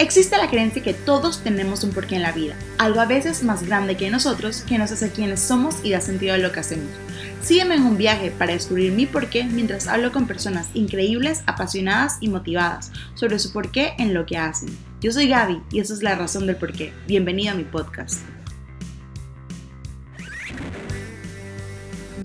Existe la creencia que todos tenemos un porqué en la vida, algo a veces más grande que nosotros que nos hace quienes somos y da sentido a lo que hacemos. Sígueme en un viaje para descubrir mi porqué mientras hablo con personas increíbles, apasionadas y motivadas sobre su porqué en lo que hacen. Yo soy Gaby y esa es la razón del porqué. Bienvenido a mi podcast.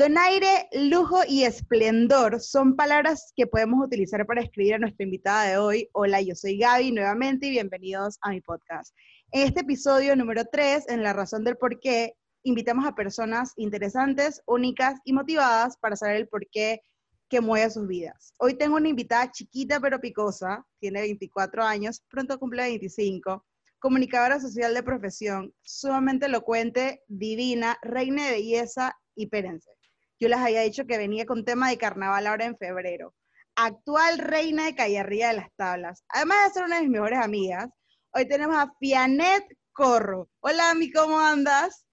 Donaire, lujo y esplendor son palabras que podemos utilizar para escribir a nuestra invitada de hoy. Hola, yo soy Gaby nuevamente y bienvenidos a mi podcast. En este episodio número 3, en La razón del por qué, invitamos a personas interesantes, únicas y motivadas para saber el por qué que mueve sus vidas. Hoy tengo una invitada chiquita pero picosa, tiene 24 años, pronto cumple 25, comunicadora social de profesión, sumamente elocuente, divina, reina de belleza y pérense yo les había dicho que venía con tema de carnaval ahora en febrero. Actual reina de Calle Arriba de las Tablas. Además de ser una de mis mejores amigas, hoy tenemos a Fianet Corro. Hola, Ami, ¿cómo andas?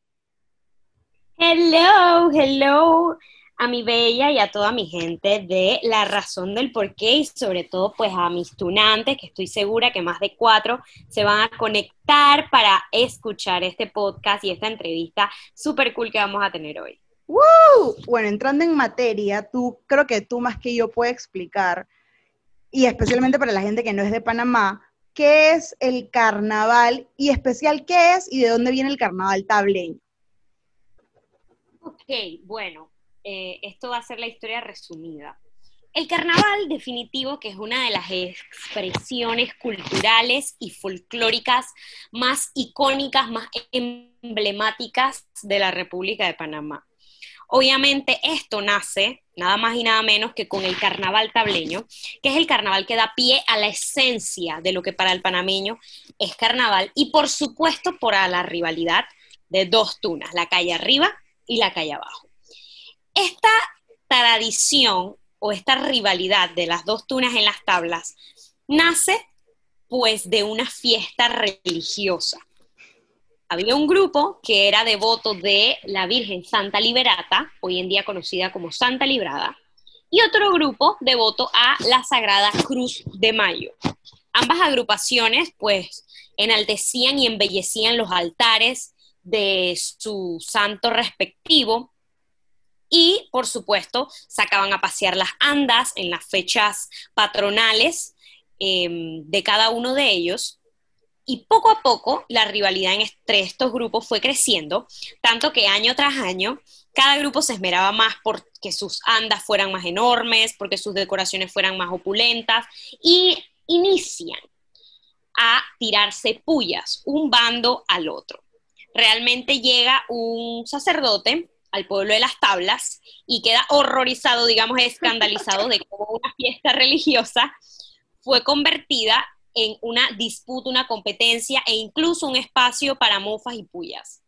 Hello, hello a mi bella y a toda mi gente de la razón del porqué y sobre todo pues a mis tunantes, que estoy segura que más de cuatro se van a conectar para escuchar este podcast y esta entrevista súper cool que vamos a tener hoy. Bueno, entrando en materia, tú creo que tú más que yo puedes explicar, y especialmente para la gente que no es de Panamá, qué es el carnaval y especial qué es y de dónde viene el carnaval tableño. Ok, bueno, eh, esto va a ser la historia resumida. El carnaval definitivo, que es una de las expresiones culturales y folclóricas más icónicas, más emblemáticas de la República de Panamá. Obviamente esto nace nada más y nada menos que con el carnaval tableño, que es el carnaval que da pie a la esencia de lo que para el panameño es carnaval y por supuesto por la rivalidad de dos tunas, la calle arriba y la calle abajo. Esta tradición o esta rivalidad de las dos tunas en las tablas nace pues de una fiesta religiosa había un grupo que era devoto de la Virgen Santa Liberata, hoy en día conocida como Santa Librada, y otro grupo devoto a la Sagrada Cruz de Mayo. Ambas agrupaciones pues enaltecían y embellecían los altares de su santo respectivo y por supuesto sacaban a pasear las andas en las fechas patronales em, de cada uno de ellos y poco a poco la rivalidad entre estos grupos fue creciendo, tanto que año tras año cada grupo se esmeraba más porque sus andas fueran más enormes, porque sus decoraciones fueran más opulentas y inician a tirarse pullas un bando al otro. Realmente llega un sacerdote al pueblo de las tablas y queda horrorizado, digamos, escandalizado de cómo una fiesta religiosa fue convertida en una disputa, una competencia e incluso un espacio para mofas y pullas.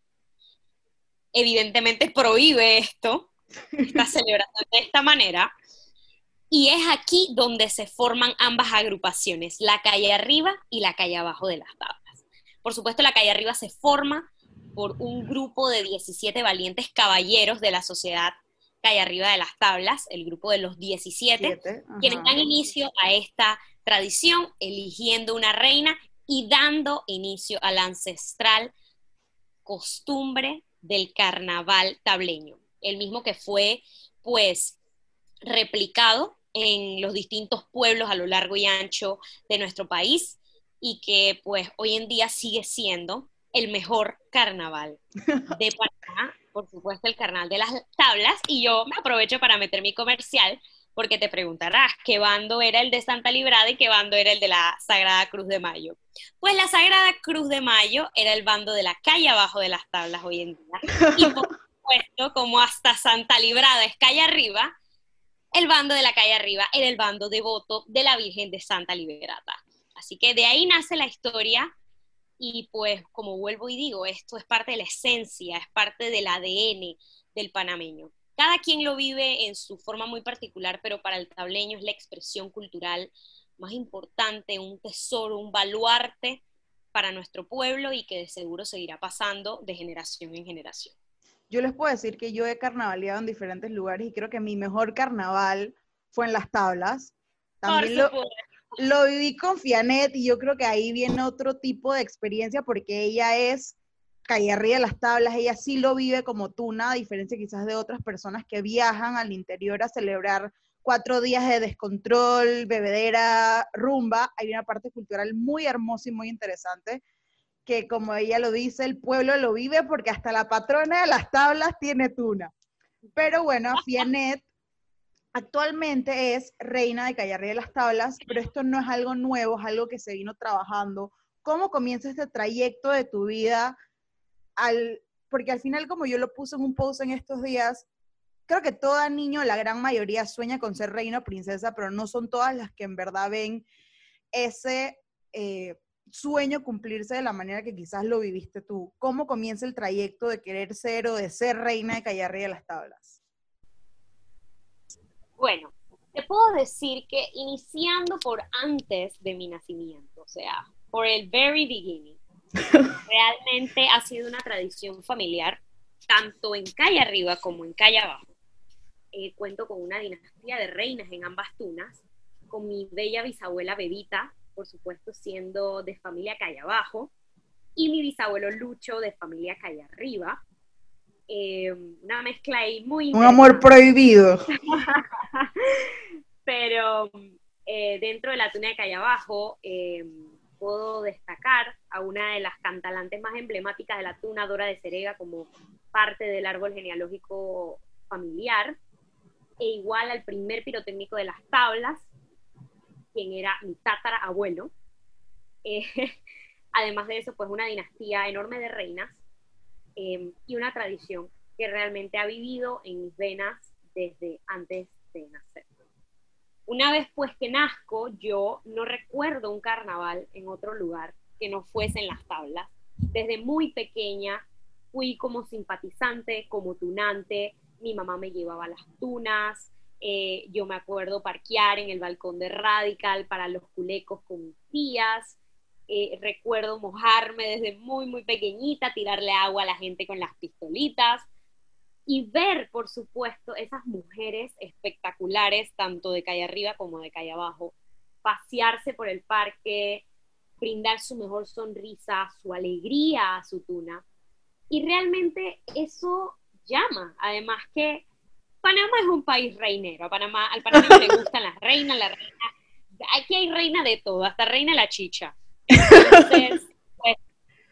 Evidentemente prohíbe esto, esta celebración de esta manera, y es aquí donde se forman ambas agrupaciones, la calle arriba y la calle abajo de las tablas. Por supuesto, la calle arriba se forma por un grupo de 17 valientes caballeros de la sociedad calle arriba de las tablas, el grupo de los 17, quienes dan inicio a esta tradición, eligiendo una reina y dando inicio a la ancestral costumbre del carnaval tableño, el mismo que fue pues replicado en los distintos pueblos a lo largo y ancho de nuestro país y que pues hoy en día sigue siendo el mejor carnaval de Panamá, por supuesto el carnaval de las tablas y yo me aprovecho para meter mi comercial porque te preguntarás qué bando era el de Santa Librada y qué bando era el de la Sagrada Cruz de Mayo. Pues la Sagrada Cruz de Mayo era el bando de la calle abajo de las tablas hoy en día. Y por supuesto, como hasta Santa Librada es calle arriba, el bando de la calle arriba era el bando devoto de la Virgen de Santa Liberata. Así que de ahí nace la historia y pues como vuelvo y digo, esto es parte de la esencia, es parte del ADN del panameño cada quien lo vive en su forma muy particular, pero para el tableño es la expresión cultural más importante, un tesoro, un baluarte para nuestro pueblo y que de seguro seguirá pasando de generación en generación. Yo les puedo decir que yo he carnavaleado en diferentes lugares y creo que mi mejor carnaval fue en las tablas. También lo, lo viví con Fianet y yo creo que ahí viene otro tipo de experiencia porque ella es calle arriba de las tablas, ella sí lo vive como tuna, a diferencia quizás de otras personas que viajan al interior a celebrar cuatro días de descontrol, bebedera, rumba. Hay una parte cultural muy hermosa y muy interesante que como ella lo dice, el pueblo lo vive porque hasta la patrona de las tablas tiene tuna. Pero bueno, Fianet actualmente es reina de Calle de las Tablas, pero esto no es algo nuevo, es algo que se vino trabajando. ¿Cómo comienza este trayecto de tu vida? Al, porque al final, como yo lo puse en un post en estos días, creo que todo niño, la gran mayoría, sueña con ser reina o princesa, pero no son todas las que en verdad ven ese eh, sueño cumplirse de la manera que quizás lo viviste tú. ¿Cómo comienza el trayecto de querer ser o de ser reina de Calle de las Tablas? Bueno, te puedo decir que iniciando por antes de mi nacimiento, o sea, por el very beginning, realmente ha sido una tradición familiar, tanto en calle arriba como en calle abajo. Eh, cuento con una dinastía de reinas en ambas tunas, con mi bella bisabuela Bebita, por supuesto siendo de familia calle abajo, y mi bisabuelo Lucho de familia calle arriba, eh, una mezcla ahí muy... Un amor prohibido. Pero eh, dentro de la tuna de Calle Abajo, eh, puedo destacar a una de las cantalantes más emblemáticas de la tuna, Dora de Cerega, como parte del árbol genealógico familiar, e igual al primer pirotécnico de las tablas, quien era mi tátara abuelo. además de eso, pues una dinastía enorme de reinas Em, y una tradición que realmente ha vivido en mis venas desde antes de nacer. Una vez pues que nazco, yo no recuerdo un carnaval en otro lugar que no fuese en las tablas. Desde muy pequeña fui como simpatizante, como tunante, mi mamá me llevaba las tunas, eh, yo me acuerdo parquear en el balcón de Radical para los culecos con mis tías, eh, recuerdo mojarme desde muy, muy pequeñita, tirarle agua a la gente con las pistolitas y ver, por supuesto, esas mujeres espectaculares, tanto de calle arriba como de calle abajo, pasearse por el parque, brindar su mejor sonrisa, su alegría a su tuna. Y realmente eso llama, además que Panamá es un país reinero, Panamá, al Panamá le gustan las reinas, la reina, aquí hay reina de todo, hasta reina la chicha. Entonces, pues,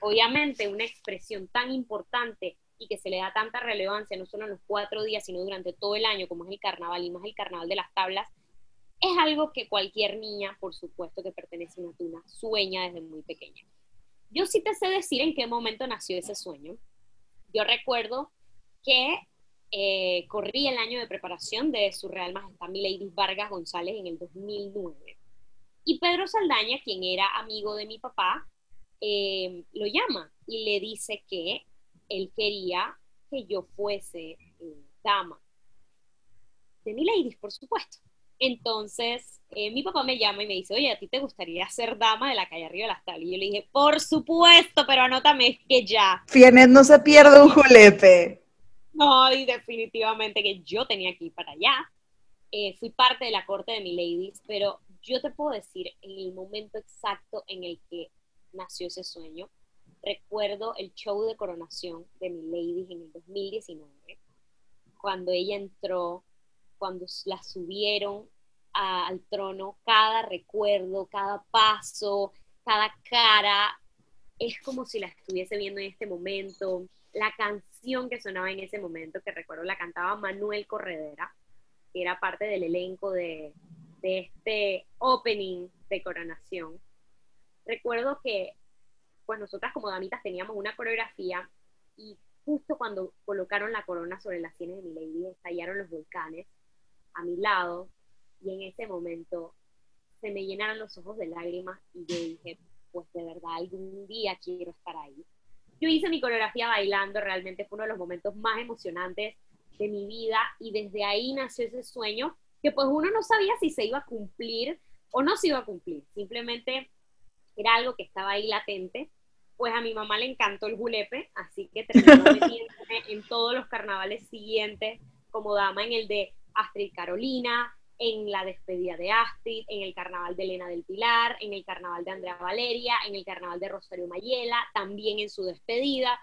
obviamente una expresión tan importante y que se le da tanta relevancia, no solo en los cuatro días, sino durante todo el año, como es el carnaval y más el carnaval de las tablas, es algo que cualquier niña, por supuesto, que pertenece a una tuna, sueña desde muy pequeña. Yo sí te sé decir en qué momento nació ese sueño. Yo recuerdo que eh, corrí el año de preparación de su Real Majestad Milady Vargas González en el 2009. Y Pedro Saldaña, quien era amigo de mi papá, eh, lo llama y le dice que él quería que yo fuese eh, dama de mi ladies, por supuesto. Entonces, eh, mi papá me llama y me dice, oye, ¿a ti te gustaría ser dama de la calle arriba de las tablas? Y yo le dije, por supuesto, pero anótame que ya. Fienet no se pierde un julepe. No, y definitivamente que yo tenía que ir para allá. fui parte de la corte de mi ladies, pero yo te puedo decir en el momento exacto en el que nació ese sueño. Recuerdo el show de coronación de mi lady en el 2019, cuando ella entró, cuando la subieron al trono, cada recuerdo, cada paso, cada cara, es como si la estuviese viendo en este momento. La canción que sonaba en ese momento, que recuerdo la cantaba Manuel Corredera, que era parte del elenco de, de este opening de coronación, recuerdo que pues nosotras como damitas teníamos una coreografía y justo cuando colocaron la corona sobre las sienes de mi lady, estallaron los volcanes a mi lado y en ese momento se me llenaron los ojos de lágrimas y yo dije, pues de verdad algún día quiero estar ahí. Yo hice mi coreografía bailando, realmente fue uno de los momentos más emocionantes de mi vida y desde ahí nació ese sueño que pues uno no sabía si se iba a cumplir o no se iba a cumplir, simplemente era algo que estaba ahí latente. Pues a mi mamá le encantó el julepe, así que terminó metiéndome en todos los carnavales siguientes como dama, en el de Astrid Carolina, en la despedida de Astrid, en el carnaval de Elena del Pilar, en el carnaval de Andrea Valeria, en el carnaval de Rosario Mayela, también en su despedida.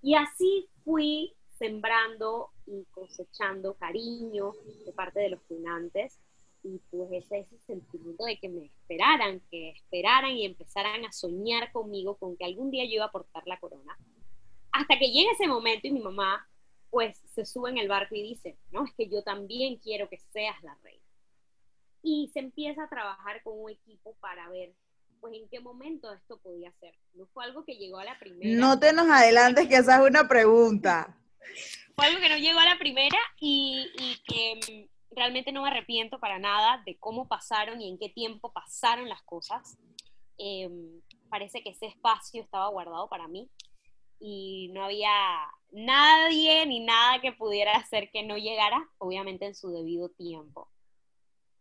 Y así fui sembrando y cosechando cariño de parte de los funantes y pues ese, ese sentimiento de que me esperaran, que esperaran y empezaran a soñar conmigo con que algún día yo iba a portar la corona. Hasta que llega ese momento y mi mamá pues se sube en el barco y dice, no, es que yo también quiero que seas la reina. Y se empieza a trabajar con un equipo para ver pues en qué momento esto podía ser. No fue algo que llegó a la primera. No te nos adelantes que esa es una pregunta. fue algo que no llegó a la primera y, y que realmente no me arrepiento para nada de cómo pasaron y en qué tiempo pasaron las cosas. Em, parece que ese espacio estaba guardado para mí y no había nadie ni nada que pudiera hacer que no llegara, obviamente en su debido tiempo.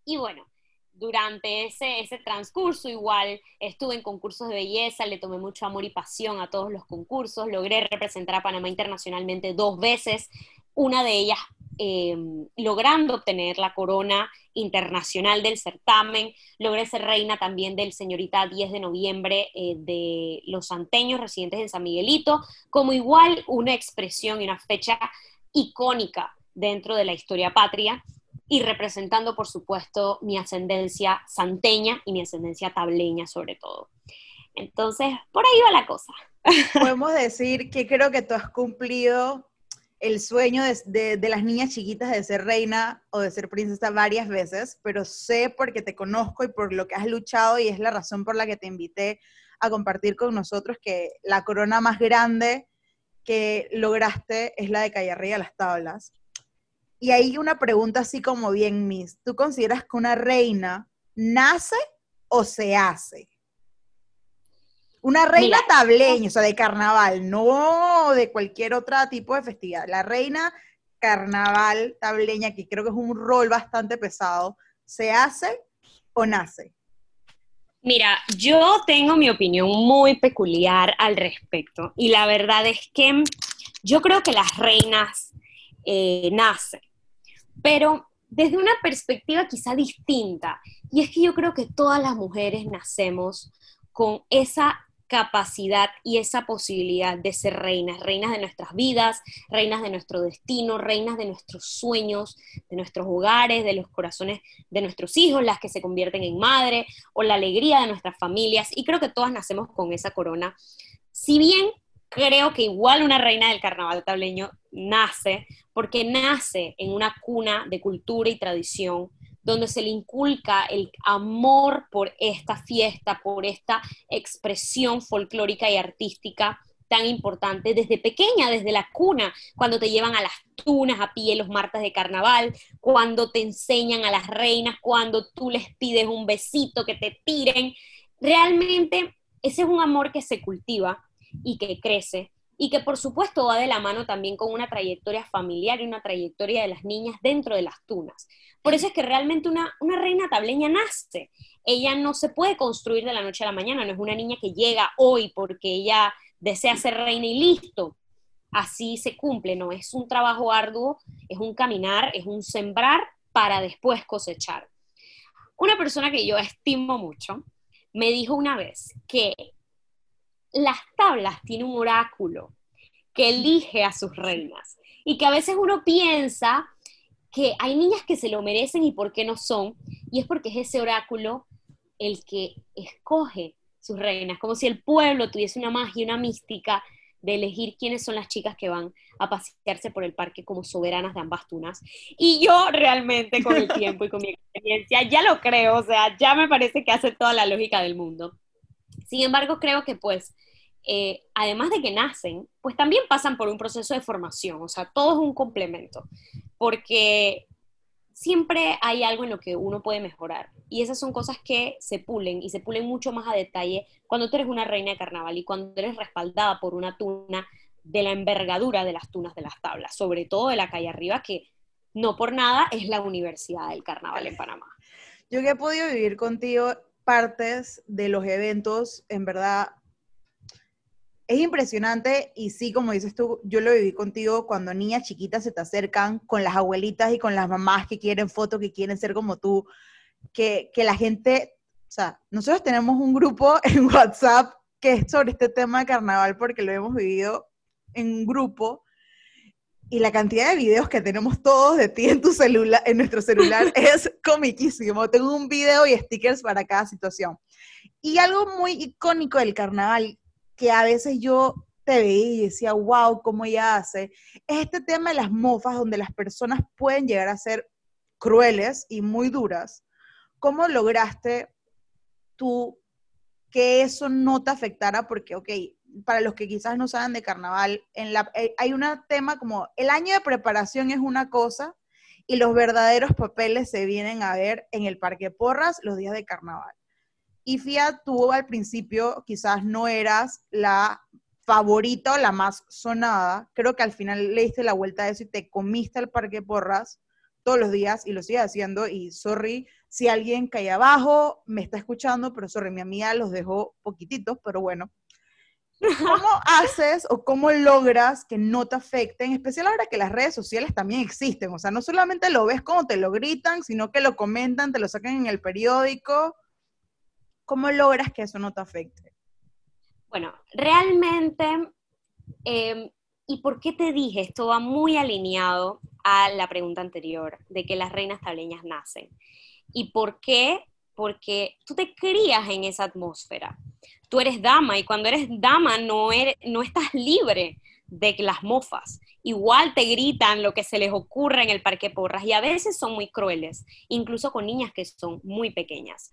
Y bueno, durante ese, ese transcurso igual estuve en concursos de belleza, le tomé mucho amor y pasión a todos los concursos, logré representar a Panamá internacionalmente dos veces, una de ellas Em, logrando obtener la corona internacional del certamen. Logré ser reina también del señorita 10 de noviembre eh, de los santeños residentes en San Miguelito, como igual una expresión y una fecha icónica dentro de la historia patria y representando, por supuesto, mi ascendencia santeña y mi ascendencia tableña sobre todo. Entonces, por ahí va la cosa. Podemos decir que creo que tú has cumplido el sueño de, las niñas chiquitas de ser reina o de ser princesa varias veces, pero sé porque te conozco y por lo que has luchado y es la razón por la que te invité a compartir con nosotros que la corona más grande que lograste es la de calle arriba las tablas. Y hay una pregunta así como bien, Miss, ¿tú consideras que una reina nace o se hace? Una reina tableña, o sea, de carnaval, no de cualquier otro tipo de festividad. La reina carnaval tableña, que creo que es un rol bastante pesado, ¿se hace o nace? Mira, yo tengo mi opinión muy peculiar al respecto y la verdad es que yo creo que las reinas eh, nacen, pero desde una perspectiva quizá distinta. Y es que yo creo que todas las mujeres nacemos con esa capacidad y esa posibilidad de ser reinas, reinas de nuestras vidas, reinas de nuestro destino, reinas de nuestros sueños, de nuestros hogares, de los corazones de nuestros hijos, las que se convierten en madre, o la alegría de nuestras familias. Y creo que todas nacemos con esa corona. Si bien creo que igual una reina del carnaval tableño nace, porque nace en una cuna de cultura y tradición, donde se le inculca el amor por esta fiesta, por esta expresión folclórica y artística tan importante desde pequeña, desde la cuna, cuando te llevan a las tunas a pie los martes de carnaval, cuando te enseñan a las reinas, cuando tú les pides un besito, que te tiren. Realmente ese es un amor que se cultiva y que crece y que por supuesto va de la mano también con una trayectoria familiar y una trayectoria de las niñas dentro de las tunas. Por eso es que realmente una, una reina tableña nace. Ella no se puede construir de la noche a la mañana, no es una niña que llega hoy porque ella desea ser reina y listo. Así se cumple, no es un trabajo arduo, es un caminar, es un sembrar para después cosechar. Una persona que yo estimo mucho me dijo una vez que las tablas tienen un oráculo que elige a sus reinas y que a veces uno piensa que hay niñas que se lo merecen y por qué no son, y es porque es ese oráculo el que escoge sus reinas, como si el pueblo tuviese una magia, una mística de elegir quiénes son las chicas que van a pasearse por el parque como soberanas de ambas tunas. Y yo realmente con el tiempo y con mi experiencia ya lo creo, o sea, ya me parece que hace toda la lógica del mundo. Sin embargo, creo que pues, eh, además de que nacen, pues también pasan por un proceso de formación, o sea, todo es un complemento, porque siempre hay algo en lo que uno puede mejorar. Y esas son cosas que se pulen y se pulen mucho más a detalle cuando tú eres una reina de carnaval y cuando eres respaldada por una tuna de la envergadura de las tunas de las tablas, sobre todo de la calle arriba, que no por nada es la Universidad del Carnaval en Panamá. Yo que he podido vivir contigo partes de los eventos, en verdad, es impresionante y sí, como dices tú, yo lo viví contigo cuando niñas chiquitas se te acercan con las abuelitas y con las mamás que quieren fotos, que quieren ser como tú, que, que la gente, o sea, nosotros tenemos un grupo en WhatsApp que es sobre este tema de carnaval porque lo hemos vivido en grupo y la cantidad de videos que tenemos todos de ti en tu celular, en nuestro celular, es comiquísimo. Tengo un video y stickers para cada situación. Y algo muy icónico del carnaval, que a veces yo te veía y decía, wow, cómo ella hace, es este tema de las mofas, donde las personas pueden llegar a ser crueles y muy duras. ¿Cómo lograste tú que eso no te afectara? Porque, ok, para los que quizás no saben de carnaval, en la, eh, hay un tema como el año de preparación es una cosa y los verdaderos papeles se vienen a ver en el Parque Porras los días de carnaval. Y Fia, tú al principio quizás no eras la favorita o la más sonada. Creo que al final le diste la vuelta a eso y te comiste al Parque Porras todos los días y lo sigues haciendo. Y sorry si alguien cae abajo me está escuchando, pero sorry, mi amiga los dejó poquititos, pero bueno, ¿Cómo haces o cómo logras que no te afecten, especial ahora que las redes sociales también existen? O sea, no solamente lo ves como te lo gritan, sino que lo comentan, te lo sacan en el periódico. ¿Cómo logras que eso no te afecte? Bueno, realmente, em, ¿y por qué te dije? Esto va muy alineado a la pregunta anterior, de que las reinas tableñas nacen. ¿Y por qué? Porque tú te crías en esa atmósfera tú eres dama y cuando eres dama no, eres, no estás libre de las mofas. Igual te gritan lo que se les ocurre en el parque porras y a veces son muy crueles, incluso con niñas que son muy pequeñas.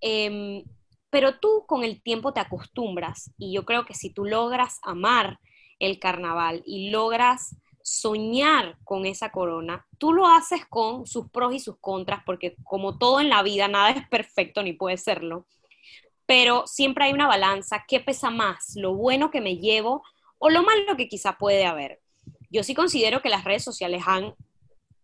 Em, pero tú con el tiempo te acostumbras y yo creo que si tú logras amar el carnaval y logras soñar con esa corona, tú lo haces con sus pros y sus contras, porque como todo en la vida, nada es perfecto ni puede serlo pero siempre hay una balanza, ¿qué pesa más? ¿Lo bueno que me llevo o lo malo que quizá puede haber? Yo sí considero que las redes sociales han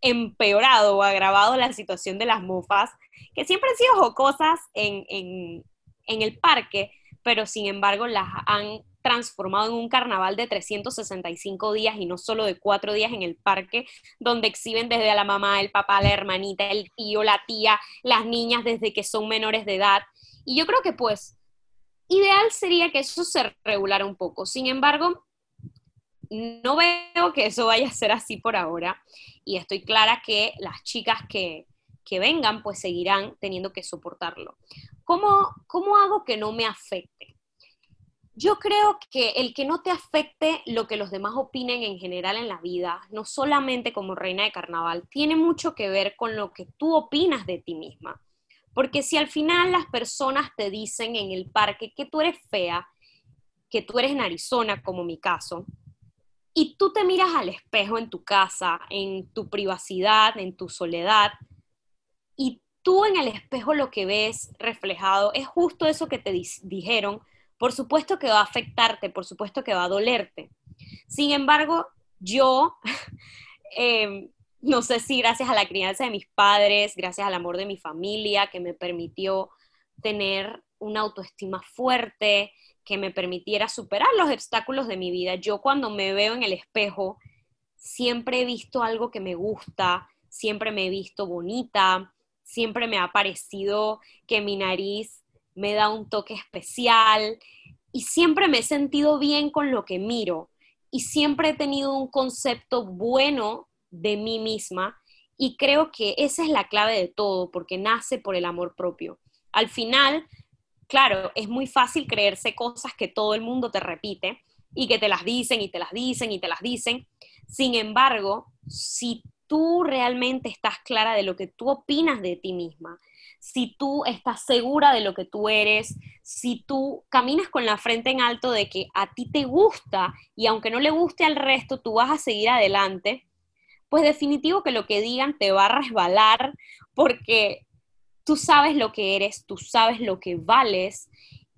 empeorado o agravado la situación de las mofas, que siempre han sido jocosas en, en el parque, pero sin embargo las han transformado en un carnaval de 365 días y no solo de cuatro días en el parque, donde exhiben desde la mamá, el papá, la hermanita, el tío, la tía, las niñas desde que son menores de edad. Y yo creo que pues ideal sería que eso se regulara un poco. Sin embargo, no veo que eso vaya a ser así por ahora y estoy clara que las chicas que, vengan pues seguirán teniendo que soportarlo. ¿Cómo, ¿Cómo hago que no me afecte? Yo creo que el que no te afecte lo que los demás opinen en general en la vida, no solamente como reina de carnaval, tiene mucho que ver con lo que tú opinas de ti misma. Porque si al final las personas te dicen en el parque que tú eres fea, que tú eres narizona, como mi caso, y tú te miras al espejo en tu casa, en tu privacidad, en tu soledad, y tú en el espejo lo que ves reflejado es justo eso que te dijeron, por supuesto que va a afectarte, por supuesto que va a dolerte. Sin embargo, yo em, no sé si gracias a la crianza de mis padres, gracias al amor de mi familia, que me permitió tener una autoestima fuerte, que me permitiera superar los obstáculos de mi vida. Yo cuando me veo en el espejo, siempre he visto algo que me gusta, siempre me he visto bonita, siempre me ha parecido que mi nariz me da un toque especial y siempre me he sentido bien con lo que miro y siempre he tenido un concepto bueno de mí misma y creo que esa es la clave de todo, porque nace por el amor propio. Al final, claro, es muy fácil creerse cosas que todo el mundo te repite y que te las dicen y te las dicen y te las dicen. Sin embargo, si tú realmente estás clara de lo que tú opinas de ti misma, si tú estás segura de lo que tú eres, si tú caminas con la frente en alto de que a ti te gusta y aunque no le guste al resto, tú vas a seguir adelante, pues definitivo que lo que digan te va a resbalar porque tú sabes lo que eres, tú sabes lo que vales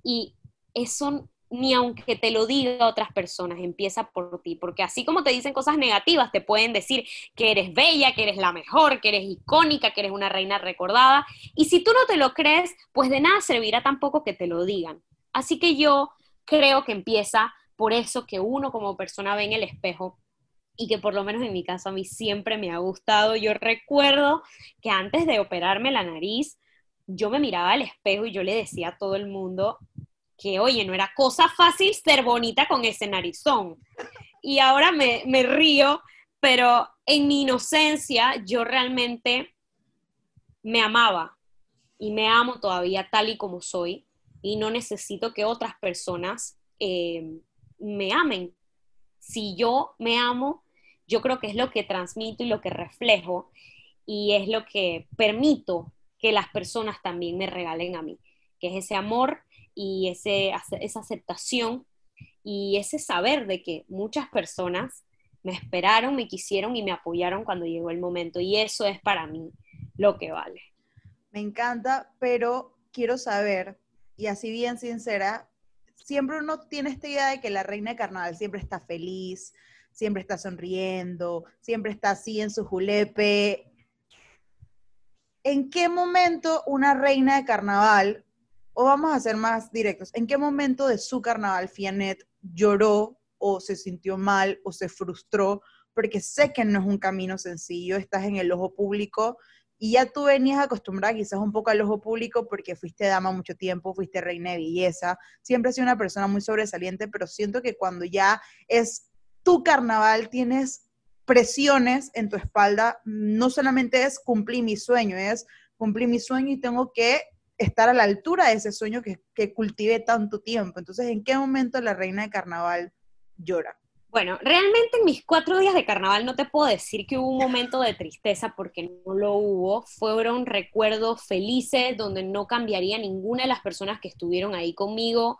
y eso ni aunque te lo diga otras personas, empieza por ti, porque así como te dicen cosas negativas, te pueden decir que eres bella, que eres la mejor, que eres icónica, que eres una reina recordada, y si tú no te lo crees, pues de nada servirá tampoco que te lo digan. Así que yo creo que empieza por eso que uno como persona ve en el espejo y que por lo menos en mi caso a mí siempre me ha gustado. Yo recuerdo que antes de operarme la nariz, yo me miraba al espejo y yo le decía a todo el mundo que, oye, no era cosa fácil ser bonita con ese narizón. Y ahora me, me río, pero en mi inocencia yo realmente me amaba y me amo todavía tal y como soy y no necesito que otras personas eh, me amen. Si yo me amo, yo creo que es lo que transmito y lo que reflejo y es lo que permito que las personas también me regalen a mí, que es ese amor y ese, esa aceptación y ese saber de que muchas personas me esperaron, me quisieron y me apoyaron cuando llegó el momento. Y eso es para mí lo que vale. Me encanta, pero quiero saber, y así bien sincera, siempre uno tiene esta idea de que la reina de carnaval siempre está feliz, siempre está sonriendo, siempre está así en su julepe. ¿En qué momento una reina de carnaval, o vamos a ser más directos, en qué momento de su carnaval Fianet lloró o se sintió mal o se frustró? Porque sé que no es un camino sencillo, estás en el ojo público y ya tú venías acostumbrada quizás un poco al ojo público porque fuiste dama mucho tiempo, fuiste reina de belleza, siempre has sido una persona muy sobresaliente, pero siento que cuando ya es tu carnaval tienes presiones en tu espalda, no solamente es cumplir mi sueño, es cumplir mi sueño y tengo que estar a la altura de ese sueño que, que cultivé tanto tiempo. Entonces, ¿en qué momento la reina de carnaval llora? Bueno, realmente en mis cuatro días de carnaval no te puedo decir que hubo un momento de tristeza porque no lo hubo. Fueron recuerdos felices donde no cambiaría ninguna de las personas que estuvieron ahí conmigo,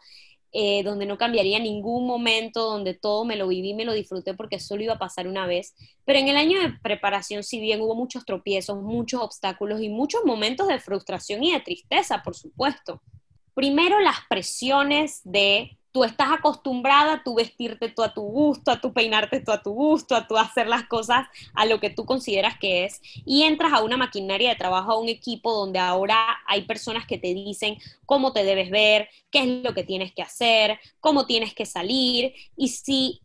eh, donde no cambiaría ningún momento, donde todo me lo viví, me lo disfruté porque solo iba a pasar una vez. Pero en el año de preparación, si bien hubo muchos tropiezos, muchos obstáculos y muchos momentos de frustración y de tristeza, por supuesto. Primero las presiones de tú estás acostumbrada a tú vestirte tú a tu gusto, a tú peinarte tú a tu gusto, a tú hacer las cosas a lo que tú consideras que es, y entras a una maquinaria de trabajo, a un equipo donde ahora hay personas que te dicen cómo te debes ver, qué es lo que tienes que hacer, cómo tienes que salir, y si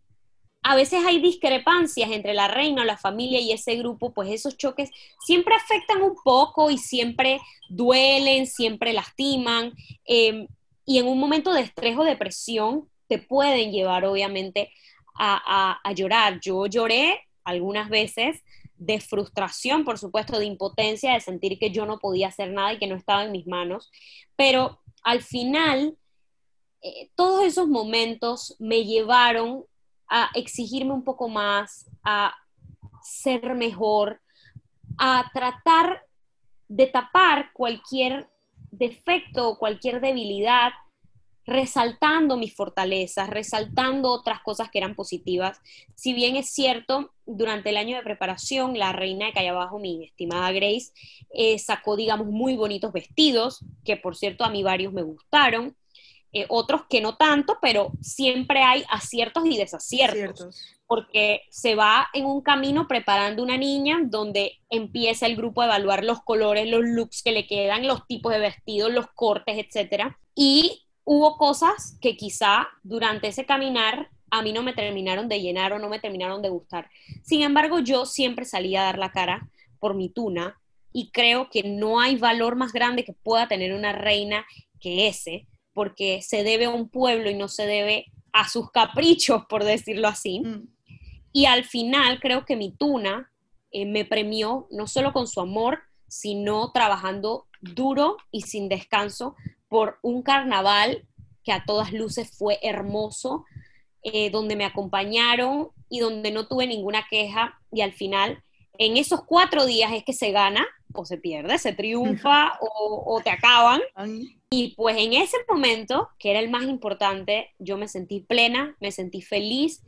a veces hay discrepancias entre la reina o la familia y ese grupo, pues esos choques siempre afectan un poco y siempre duelen, siempre lastiman. Em, y en un momento de estrés o depresión te pueden llevar obviamente a, llorar. Yo lloré algunas veces de frustración, por supuesto, de impotencia, de sentir que yo no podía hacer nada y que no estaba en mis manos, pero al final eh, todos esos momentos me llevaron a exigirme un poco más, a ser mejor, a tratar de tapar cualquier defecto o cualquier debilidad, resaltando mis fortalezas, resaltando otras cosas que eran positivas. Si bien es cierto, durante el año de preparación, la reina de Calle Abajo, mi estimada Grace, eh, sacó, digamos, muy bonitos vestidos, que por cierto a mí varios me gustaron. Eh, otros que no tanto, pero siempre hay aciertos y desaciertos, porque se va en un camino preparando una niña donde empieza el grupo a evaluar los colores, los looks que le quedan, los tipos de vestidos, los cortes, etc. Y hubo cosas que quizá durante ese caminar a mí no me terminaron de llenar o no me terminaron de gustar. Sin embargo, yo siempre salí a dar la cara por mi tuna y creo que no hay valor más grande que pueda tener una reina que ese, porque se debe a un pueblo y no se debe a sus caprichos, por decirlo así. Mm. Y al final creo que mi tuna eh, me premió no solo con su amor, sino trabajando duro y sin descanso por un carnaval que a todas luces fue hermoso, eh, donde me acompañaron y donde no tuve ninguna queja y al final en esos cuatro días es que se gana o se pierde, se triunfa o, te acaban. Y pues en ese momento, que era el más importante, yo me sentí plena, me sentí feliz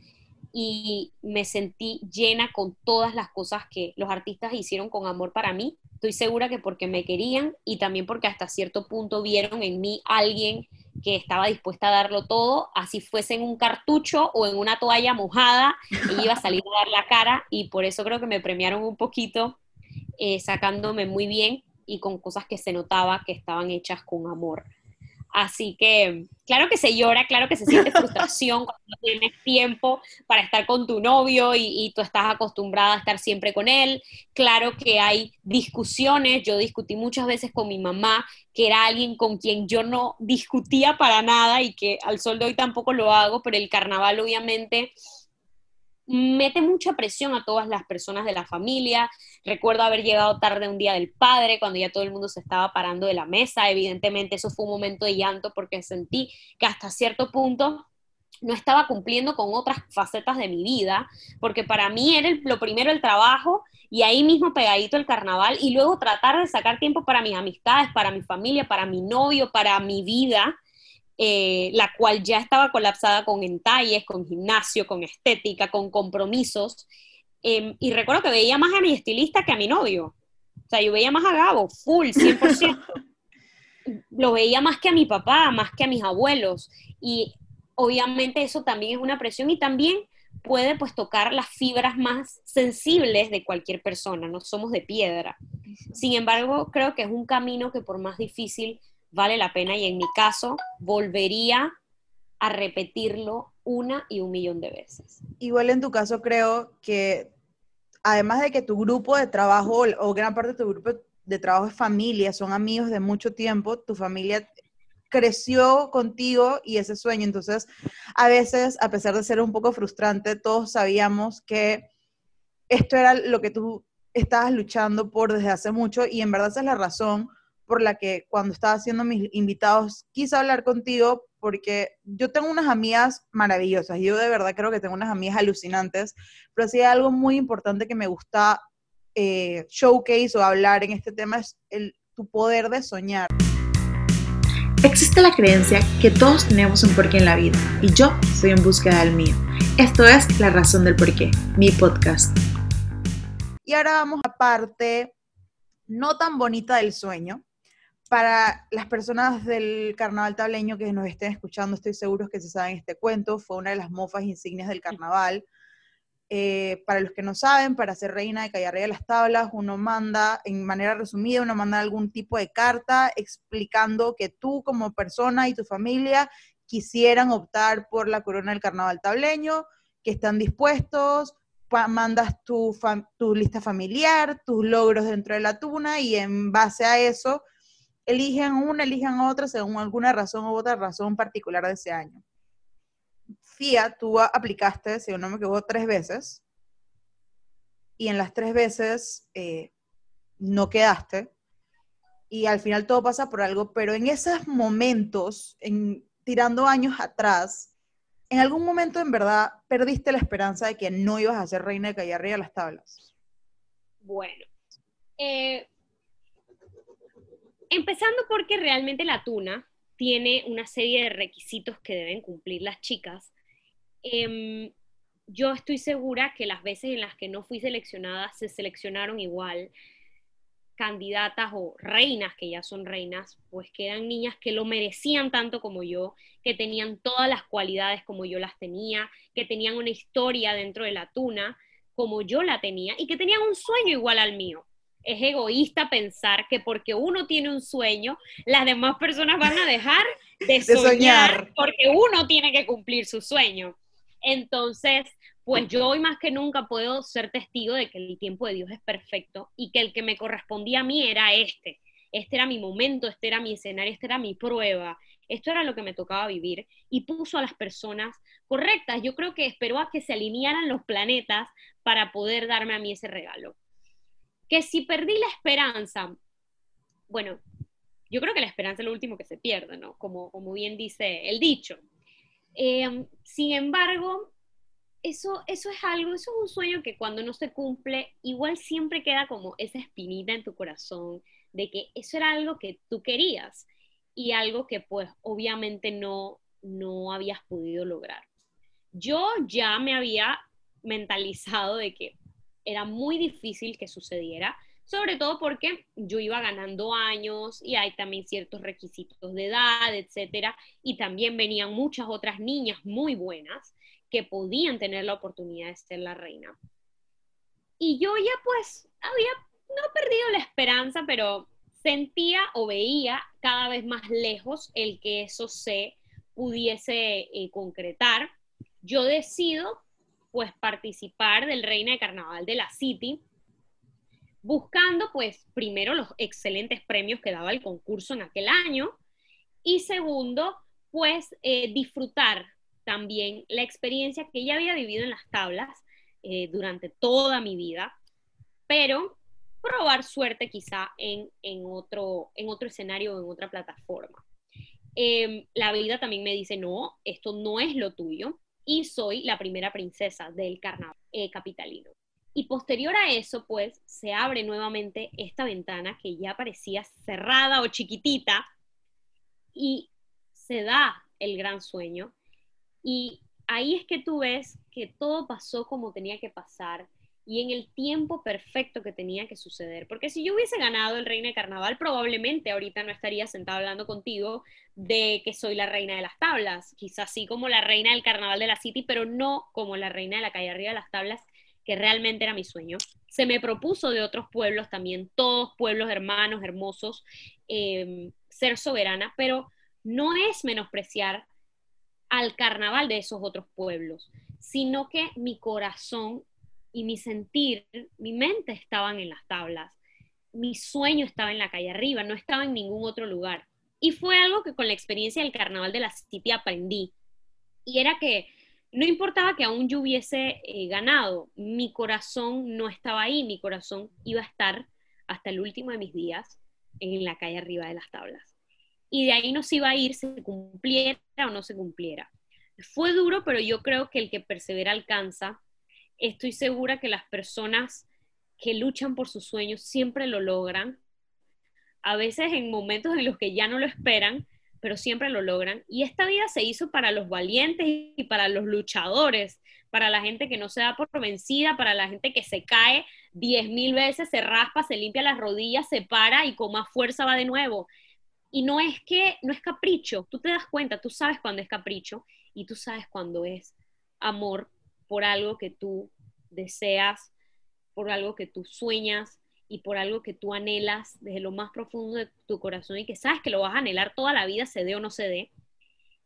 y me sentí llena con todas las cosas que los artistas hicieron con amor para mí. Estoy segura que porque me querían y también porque hasta cierto punto vieron en mí alguien que estaba dispuesta a darlo todo, así fuese en un cartucho o en una toalla mojada, y iba a salir a dar la cara y por eso creo que me premiaron un poquito eh, sacándome muy bien y con cosas que se notaba que estaban hechas con amor. Así que, claro que se llora, claro que se siente frustración cuando no tienes tiempo para estar con tu novio y, y, tú estás acostumbrada a estar siempre con él. Claro que hay discusiones. Yo discutí muchas veces con mi mamá, que era alguien con quien yo no discutía para nada y que al sol de hoy tampoco lo hago, pero el carnaval obviamente mete mucha presión a todas las personas de la familia. Recuerdo haber llegado tarde un día del padre, cuando ya todo el mundo se estaba parando de la mesa. Evidentemente eso fue un momento de llanto porque sentí que hasta cierto punto no estaba cumpliendo con otras facetas de mi vida, porque para mí era lo primero el trabajo y ahí mismo pegadito el carnaval y luego tratar de sacar tiempo para mis amistades, para mi familia, para mi novio, para mi vida eh, la cual ya estaba colapsada con entalles, con gimnasio, con estética, con compromisos. Em, y recuerdo que veía más a mi estilista que a mi novio. O sea, yo veía más a Gabo, full, 100%. Lo veía más que a mi papá, más que a mis abuelos. Y obviamente eso también es una presión y también puede pues tocar las fibras más sensibles de cualquier persona, no somos de piedra. Sin embargo, creo que es un camino que por más difícil vale la pena y en mi caso volvería a repetirlo una y un millón de veces. Igual en tu caso creo que además de que tu grupo de trabajo o gran parte de tu grupo de trabajo es familia, son amigos de mucho tiempo, tu familia creció contigo y ese sueño. Entonces, a veces, a pesar de ser un poco frustrante, todos sabíamos que esto era lo que tú estabas luchando por desde hace mucho y en verdad esa es la razón por la que cuando estaba haciendo mis invitados quise hablar contigo porque yo tengo unas amigas maravillosas, yo de verdad creo que tengo unas amigas alucinantes, pero sí hay algo muy importante que me gusta eh, showcase o hablar en este tema es el, tu poder de soñar. Existe la creencia que todos tenemos un porqué en la vida y yo soy en búsqueda del mío. Esto es La Razón del Porqué, mi podcast. Y ahora vamos a parte no tan bonita del sueño, para las personas del carnaval tableño que nos estén escuchando, estoy seguro que se saben este cuento, fue una de las mofas insignias del carnaval. Eh, para los que no saben, para ser reina de calle de las tablas, uno manda, en manera resumida, uno manda algún tipo de carta explicando que tú como persona y tu familia quisieran optar por la corona del carnaval tableño, que están dispuestos, mandas tu, tu lista familiar, tus logros dentro de la tuna y en base a eso eligen una, eligen otra según alguna razón u otra razón particular de ese año. FIA, tú aplicaste, si no me equivoco, tres veces y en las tres veces eh, no quedaste y al final todo pasa por algo, pero en esos momentos, en, tirando años atrás, en algún momento en verdad perdiste la esperanza de que no ibas a ser reina de calle arriba las tablas. Bueno, eh, Empezando porque realmente la tuna tiene una serie de requisitos que deben cumplir las chicas. Em, yo estoy segura que las veces en las que no fui seleccionada se seleccionaron igual candidatas o reinas, que ya son reinas, pues que eran niñas que lo merecían tanto como yo, que tenían todas las cualidades como yo las tenía, que tenían una historia dentro de la tuna como yo la tenía y que tenían un sueño igual al mío es egoísta pensar que porque uno tiene un sueño, las demás personas van a dejar de, soñar, porque uno tiene que cumplir su sueño. Entonces, pues yo hoy más que nunca puedo ser testigo de que el tiempo de Dios es perfecto y que el que me correspondía a mí era este. Este era mi momento, este era mi escenario, esta era mi prueba. Esto era lo que me tocaba vivir y puso a las personas correctas. Yo creo que esperó a que se alinearan los planetas para poder darme a mí ese regalo que si perdí la esperanza, bueno, yo creo que la esperanza es lo último que se pierde, ¿no? Como, como bien dice el dicho. Eh, sin embargo, eso, eso es algo, eso es un sueño que cuando no se cumple, igual siempre queda como esa espinita en tu corazón de que eso era algo que tú querías y algo que pues obviamente no, no habías podido lograr. Yo ya me había mentalizado de que era muy difícil que sucediera, sobre todo porque yo iba ganando años y hay también ciertos requisitos de edad, etcétera, y también venían muchas otras niñas muy buenas que podían tener la oportunidad de ser la reina. Y yo ya pues había no perdido la esperanza, pero sentía o veía cada vez más lejos el que eso se pudiese eh, concretar. Yo decido pues participar del Reina de Carnaval de la City, buscando pues primero los excelentes premios que daba el concurso en aquel año y segundo pues eh, disfrutar también la experiencia que ya había vivido en las tablas eh, durante toda mi vida, pero probar suerte quizá en, otro, en otro escenario o en otra plataforma. Em, la vida también me dice, no, esto no es lo tuyo y soy la primera princesa del carnaval eh, capitalino. Y posterior a eso, pues, se abre nuevamente esta ventana que ya parecía cerrada o chiquitita y se da el gran sueño. Y ahí es que tú ves que todo pasó como tenía que pasar, y en el tiempo perfecto que tenía que suceder. Porque si yo hubiese ganado el Reina de Carnaval, probablemente ahorita no estaría sentado hablando contigo de que soy la reina de las tablas, quizás sí como la reina del Carnaval de la City, pero no como la reina de la calle arriba de las tablas, que realmente era mi sueño. Se me propuso de otros pueblos también, todos pueblos hermanos, hermosos, em, ser soberana, pero no es menospreciar al carnaval de esos otros pueblos, sino que mi corazón y mi sentir, mi mente estaban en las tablas, mi sueño estaba en la calle arriba, no estaba en ningún otro lugar. Y fue algo que con la experiencia del carnaval de la City aprendí. Y era que no importaba que aún yo hubiese eh, ganado, mi corazón no estaba ahí, mi corazón iba a estar hasta el último de mis días en la calle arriba de las tablas. Y de ahí no se iba a ir, se cumpliera o no se cumpliera. Fue duro, pero yo creo que el que persevera alcanza estoy segura que las personas que luchan por sus sueños siempre lo logran, a veces en momentos en los que ya no lo esperan, pero siempre lo logran. Y esta vida se hizo para los valientes y para los luchadores, para la gente que no se da por vencida, para la gente que se cae diez mil veces, se raspa, se limpia las rodillas, se para y con más fuerza va de nuevo. Y no es que, no es capricho, tú te das cuenta, tú sabes cuando es capricho y tú sabes cuando es amor por algo que tú deseas, por algo que tú sueñas y por algo que tú anhelas desde lo más profundo de tu corazón y que sabes que lo vas a anhelar toda la vida, se dé o no se dé.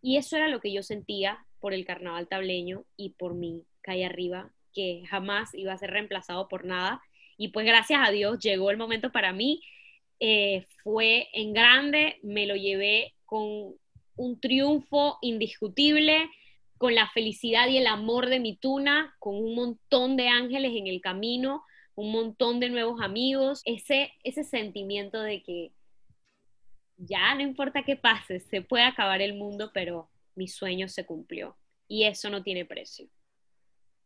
Y eso era lo que yo sentía por el carnaval tableño y por mi calle arriba, que jamás iba a ser reemplazado por nada. Y pues gracias a Dios llegó el momento para mí. Eh, fue en grande, me lo llevé con un triunfo indiscutible con la felicidad y el amor de mi tuna, con un montón de ángeles en el camino, un montón de nuevos amigos, ese, ese sentimiento de que ya no importa qué pase, se puede acabar el mundo, pero mi sueño se cumplió y eso no tiene precio.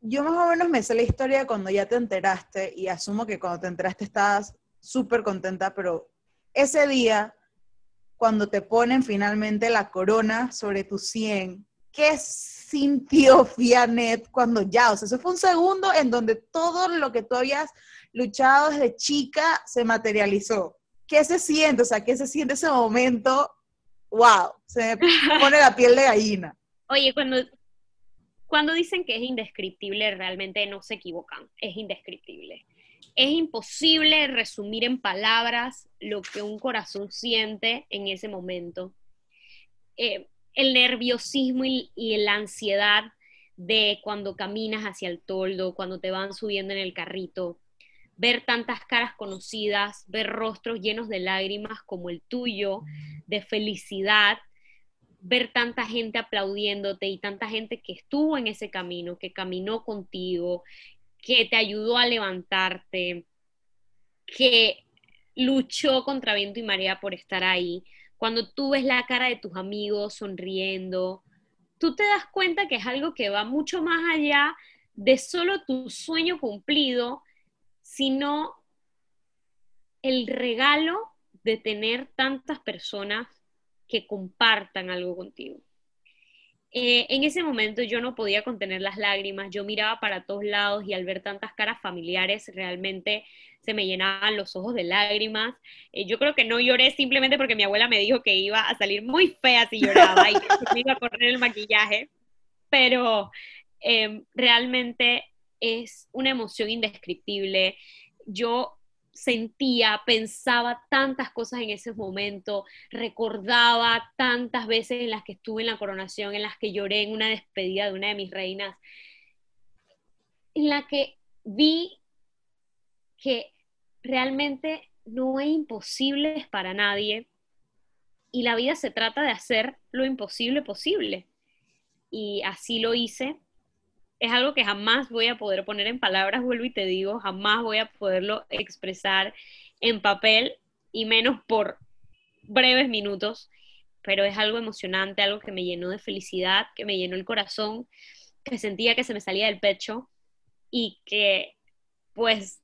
Yo más o menos me sé la historia cuando ya te enteraste y asumo que cuando te enteraste estabas súper contenta, pero ese día, cuando te ponen finalmente la corona sobre tu 100, ¿qué sintió Fianet cuando ya, o sea, eso fue un segundo en donde todo lo que tú habías luchado desde chica se materializó. ¿Qué se siente? O sea, ¿qué se siente ese momento? ¡Wow! Se me pone la piel de gallina. Oye, cuando, cuando dicen que es indescriptible, realmente no se equivocan, es indescriptible. Es imposible resumir en palabras lo que un corazón siente en ese momento. Eh, el nerviosismo y, la ansiedad de cuando caminas hacia el toldo, cuando te van subiendo en el carrito, ver tantas caras conocidas, ver rostros llenos de lágrimas como el tuyo, de felicidad, ver tanta gente aplaudiéndote y tanta gente que estuvo en ese camino, que caminó contigo, que te ayudó a levantarte, que luchó contra viento y marea por estar ahí cuando tú ves la cara de tus amigos sonriendo, tú te das cuenta que es algo que va mucho más allá de solo tu sueño cumplido, sino el regalo de tener tantas personas que compartan algo contigo. Eh, en ese momento yo no podía contener las lágrimas, yo miraba para todos lados y al ver tantas caras familiares realmente se me llenaban los ojos de lágrimas. Eh, yo creo que no lloré simplemente porque mi abuela me dijo que iba a salir muy fea si lloraba y que me iba a correr el maquillaje, pero em, realmente es una emoción indescriptible. Yo sentía, pensaba tantas cosas en ese momento, recordaba tantas veces en las que estuve en la coronación, en las que lloré en una despedida de una de mis reinas, en la que vi que realmente no hay imposibles para nadie y la vida se trata de hacer lo imposible posible. Y así lo hice. Es algo que jamás voy a poder poner en palabras, vuelvo y te digo, jamás voy a poderlo expresar en papel y menos por breves minutos, pero es algo emocionante, algo que me llenó de felicidad, que me llenó el corazón, que sentía que se me salía del pecho y que pues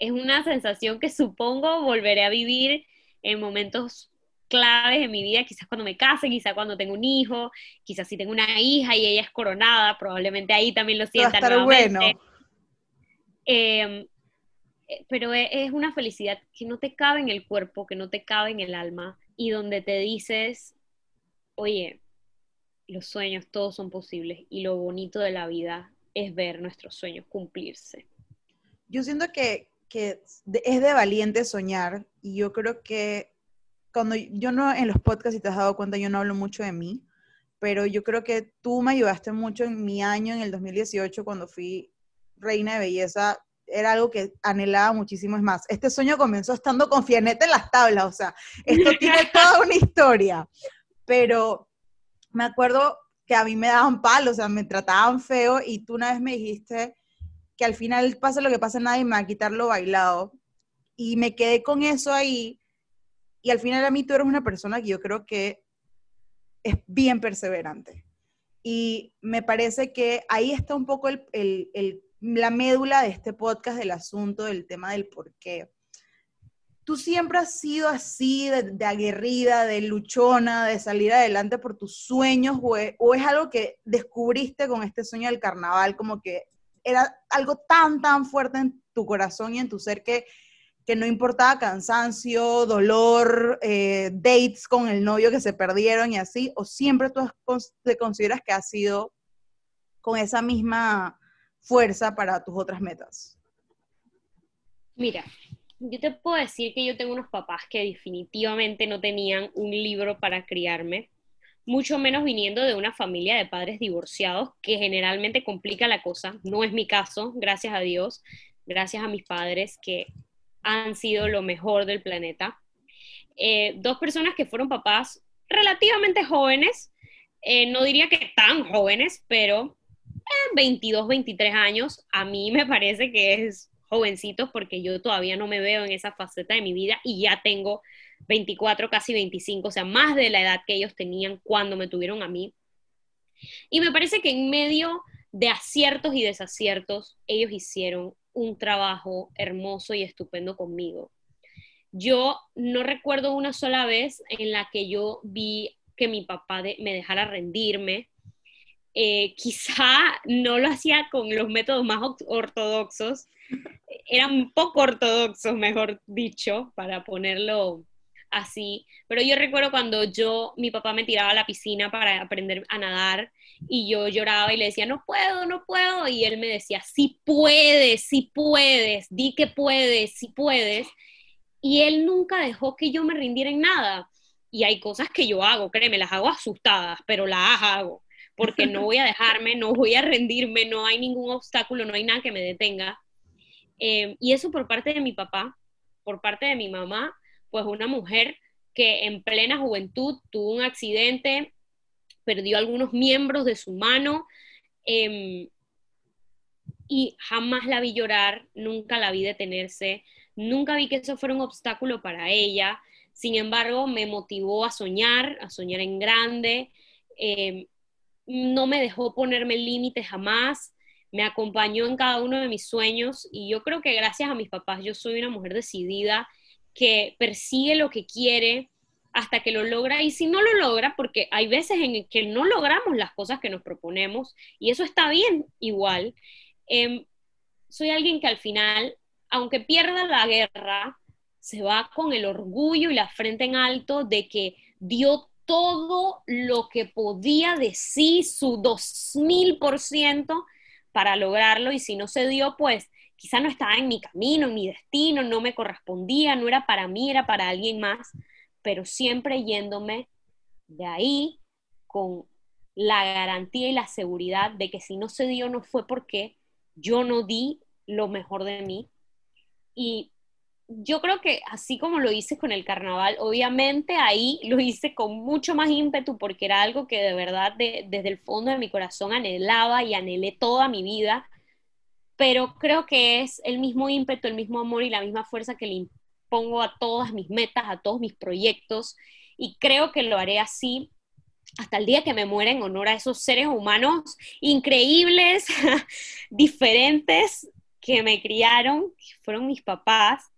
es una sensación que supongo volveré a vivir en momentos claves en mi vida, quizás cuando me case, quizás cuando tengo un hijo, quizás si tengo una hija y ella es coronada, probablemente ahí también lo sienta Va bueno. Em, eh, pero e, es una felicidad que no te cabe en el cuerpo, que no te cabe en el alma, y donde te dices, oye, los sueños todos son posibles, y lo bonito de la vida es ver nuestros sueños cumplirse. Yo siento que, que es de valiente soñar y yo creo que cuando yo no en los podcasts, si te has dado cuenta, yo no hablo mucho de mí, pero yo creo que tú me ayudaste mucho en mi año, en el 2018, cuando fui reina de belleza, era algo que anhelaba muchísimo. Es más, este sueño comenzó estando con Fianeta en las tablas, o sea, esto tiene toda una historia, pero me acuerdo que a mí me daban palos, o sea, me trataban feo y tú una vez me dijiste que al final pase lo que pase, nadie me va a quitar lo bailado. Y me quedé con eso ahí. Y al final a mí tú eres una persona que yo creo que es bien perseverante. Y me parece que ahí está un poco el, la médula de este podcast del asunto, del tema del por qué. ¿Tú siempre has sido así, de, aguerrida, de luchona, de salir adelante por tus sueños? O o es algo que descubriste con este sueño del carnaval, como que era algo tan, tan fuerte en tu corazón y en tu ser que, que no importaba cansancio, dolor, eh, dates con el novio que se perdieron y así, o siempre tú te consideras que has sido con esa misma fuerza para tus otras metas? Mira, yo te puedo decir que yo tengo unos papás que definitivamente no tenían un libro para criarme mucho menos viniendo de una familia de padres divorciados, que generalmente complica la cosa. No es mi caso, gracias a Dios, gracias a mis padres que han sido lo mejor del planeta. Eh, dos personas que fueron papás relativamente jóvenes, eh, no diría que tan jóvenes, pero 22, 23 años, a mí me parece que es jovencitos porque yo todavía no me veo en esa faceta de mi vida y ya tengo 24, casi 25, o sea, más de la edad que ellos tenían cuando me tuvieron a mí. Y me parece que en medio de aciertos y desaciertos, ellos hicieron un trabajo hermoso y estupendo conmigo. Yo no recuerdo una sola vez en la que yo vi que mi papá me dejara rendirme. Eh, quizá no lo hacía con los métodos más ortodoxos, eran poco ortodoxos, mejor dicho, para ponerlo así. Pero yo recuerdo cuando yo, mi papá me tiraba a la piscina para aprender a nadar y yo lloraba y le decía, no puedo, no puedo. Y él me decía, sí puedes, sí puedes, di que puedes, sí puedes. Y él nunca dejó que yo me rindiera en nada. Y hay cosas que yo hago, créeme, las hago asustadas, pero las hago, porque no voy a dejarme, no voy a rendirme, no hay ningún obstáculo, no hay nada que me detenga. Eh, y eso por parte de mi papá, por parte de mi mamá, pues una mujer que en plena juventud tuvo un accidente, perdió algunos miembros de su mano em, y jamás la vi llorar, nunca la vi detenerse, nunca vi que eso fuera un obstáculo para ella. Sin embargo, me motivó a soñar, a soñar en grande. Em, no me dejó ponerme límites jamás, me acompañó en cada uno de mis sueños y yo creo que gracias a mis papás yo soy una mujer decidida que persigue lo que quiere hasta que lo logra y si no lo logra, porque hay veces en que no logramos las cosas que nos proponemos y eso está bien igual, em, soy alguien que al final, aunque pierda la guerra, se va con el orgullo y la frente en alto de que dio todo lo que podía decir, su 2000% para lograrlo y si no se dio, pues quizá no estaba en mi camino, en mi destino, no me correspondía, no era para mí, era para alguien más, pero siempre yéndome de ahí con la garantía y la seguridad de que si no se dio no fue porque yo no di lo mejor de mí. Y yo creo que así como lo hice con el carnaval, obviamente ahí lo hice con mucho más ímpetu porque era algo que de verdad desde el fondo de mi corazón anhelaba y anhelé toda mi vida, pero creo que es el mismo ímpetu, el mismo amor y la misma fuerza que le impongo a todas mis metas, a todos mis proyectos y creo que lo haré así hasta el día que me muera en honor a esos seres humanos increíbles, diferentes que me criaron, que fueron mis papás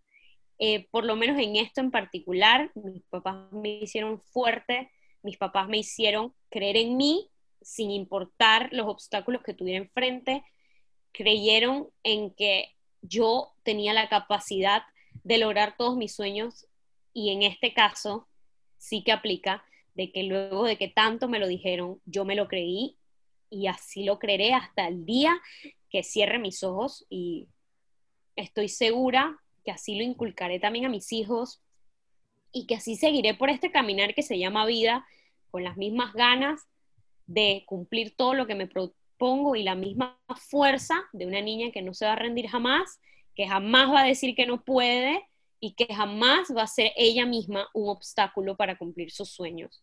eh, por lo menos en esto en particular, mis papás me hicieron fuerte, mis papás me hicieron creer en mí sin importar los obstáculos que tuviera enfrente, creyeron en que yo tenía la capacidad de lograr todos mis sueños y en este caso sí que aplica de que luego de que tanto me lo dijeron, yo me lo creí y así lo creeré hasta el día que cierre mis ojos y estoy segura que así lo inculcaré también a mis hijos y que así seguiré por este caminar que se llama vida con las mismas ganas de cumplir todo lo que me propongo y la misma fuerza de una niña que no se va a rendir jamás, que jamás va a decir que no puede y que jamás va a ser ella misma un obstáculo para cumplir sus sueños.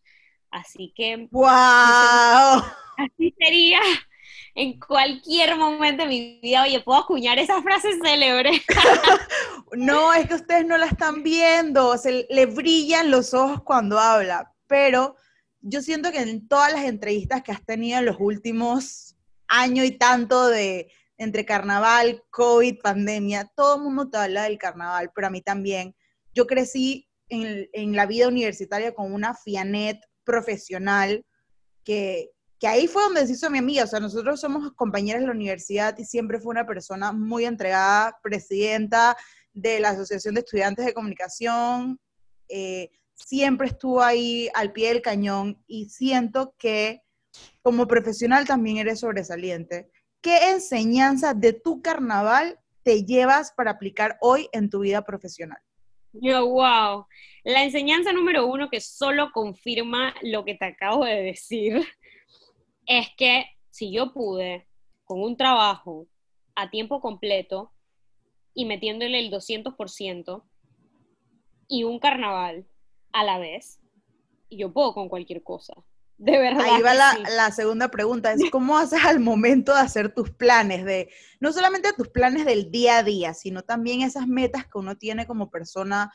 Así que... ¡Wow! Así sería en cualquier momento de mi vida, oye, puedo acuñar esa frase célebre. no, es que ustedes no la están viendo, se le brillan los ojos cuando habla, pero yo siento que en todas las entrevistas que has tenido en los últimos años y tanto de entre carnaval, COVID, pandemia, todo el mundo te habla del carnaval, pero a mí también. Yo crecí en, la vida universitaria con una fianet profesional que, que ahí fue donde se hizo mi amiga, o sea, nosotros somos compañeras de la universidad y siempre fue una persona muy entregada, presidenta de la Asociación de Estudiantes de Comunicación, eh, siempre estuvo ahí al pie del cañón y siento que como profesional también eres sobresaliente. ¿Qué enseñanza de tu carnaval te llevas para aplicar hoy en tu vida profesional? Yo, wow. La enseñanza número uno que solo confirma lo que te acabo de decir es que si yo pude con un trabajo a tiempo completo y metiéndole el 200% y un carnaval a la vez, yo puedo con cualquier cosa. De verdad. Ahí va la, la, segunda pregunta, es cómo haces al momento de hacer tus planes, de no solamente tus planes del día a día, sino también esas metas que uno tiene como persona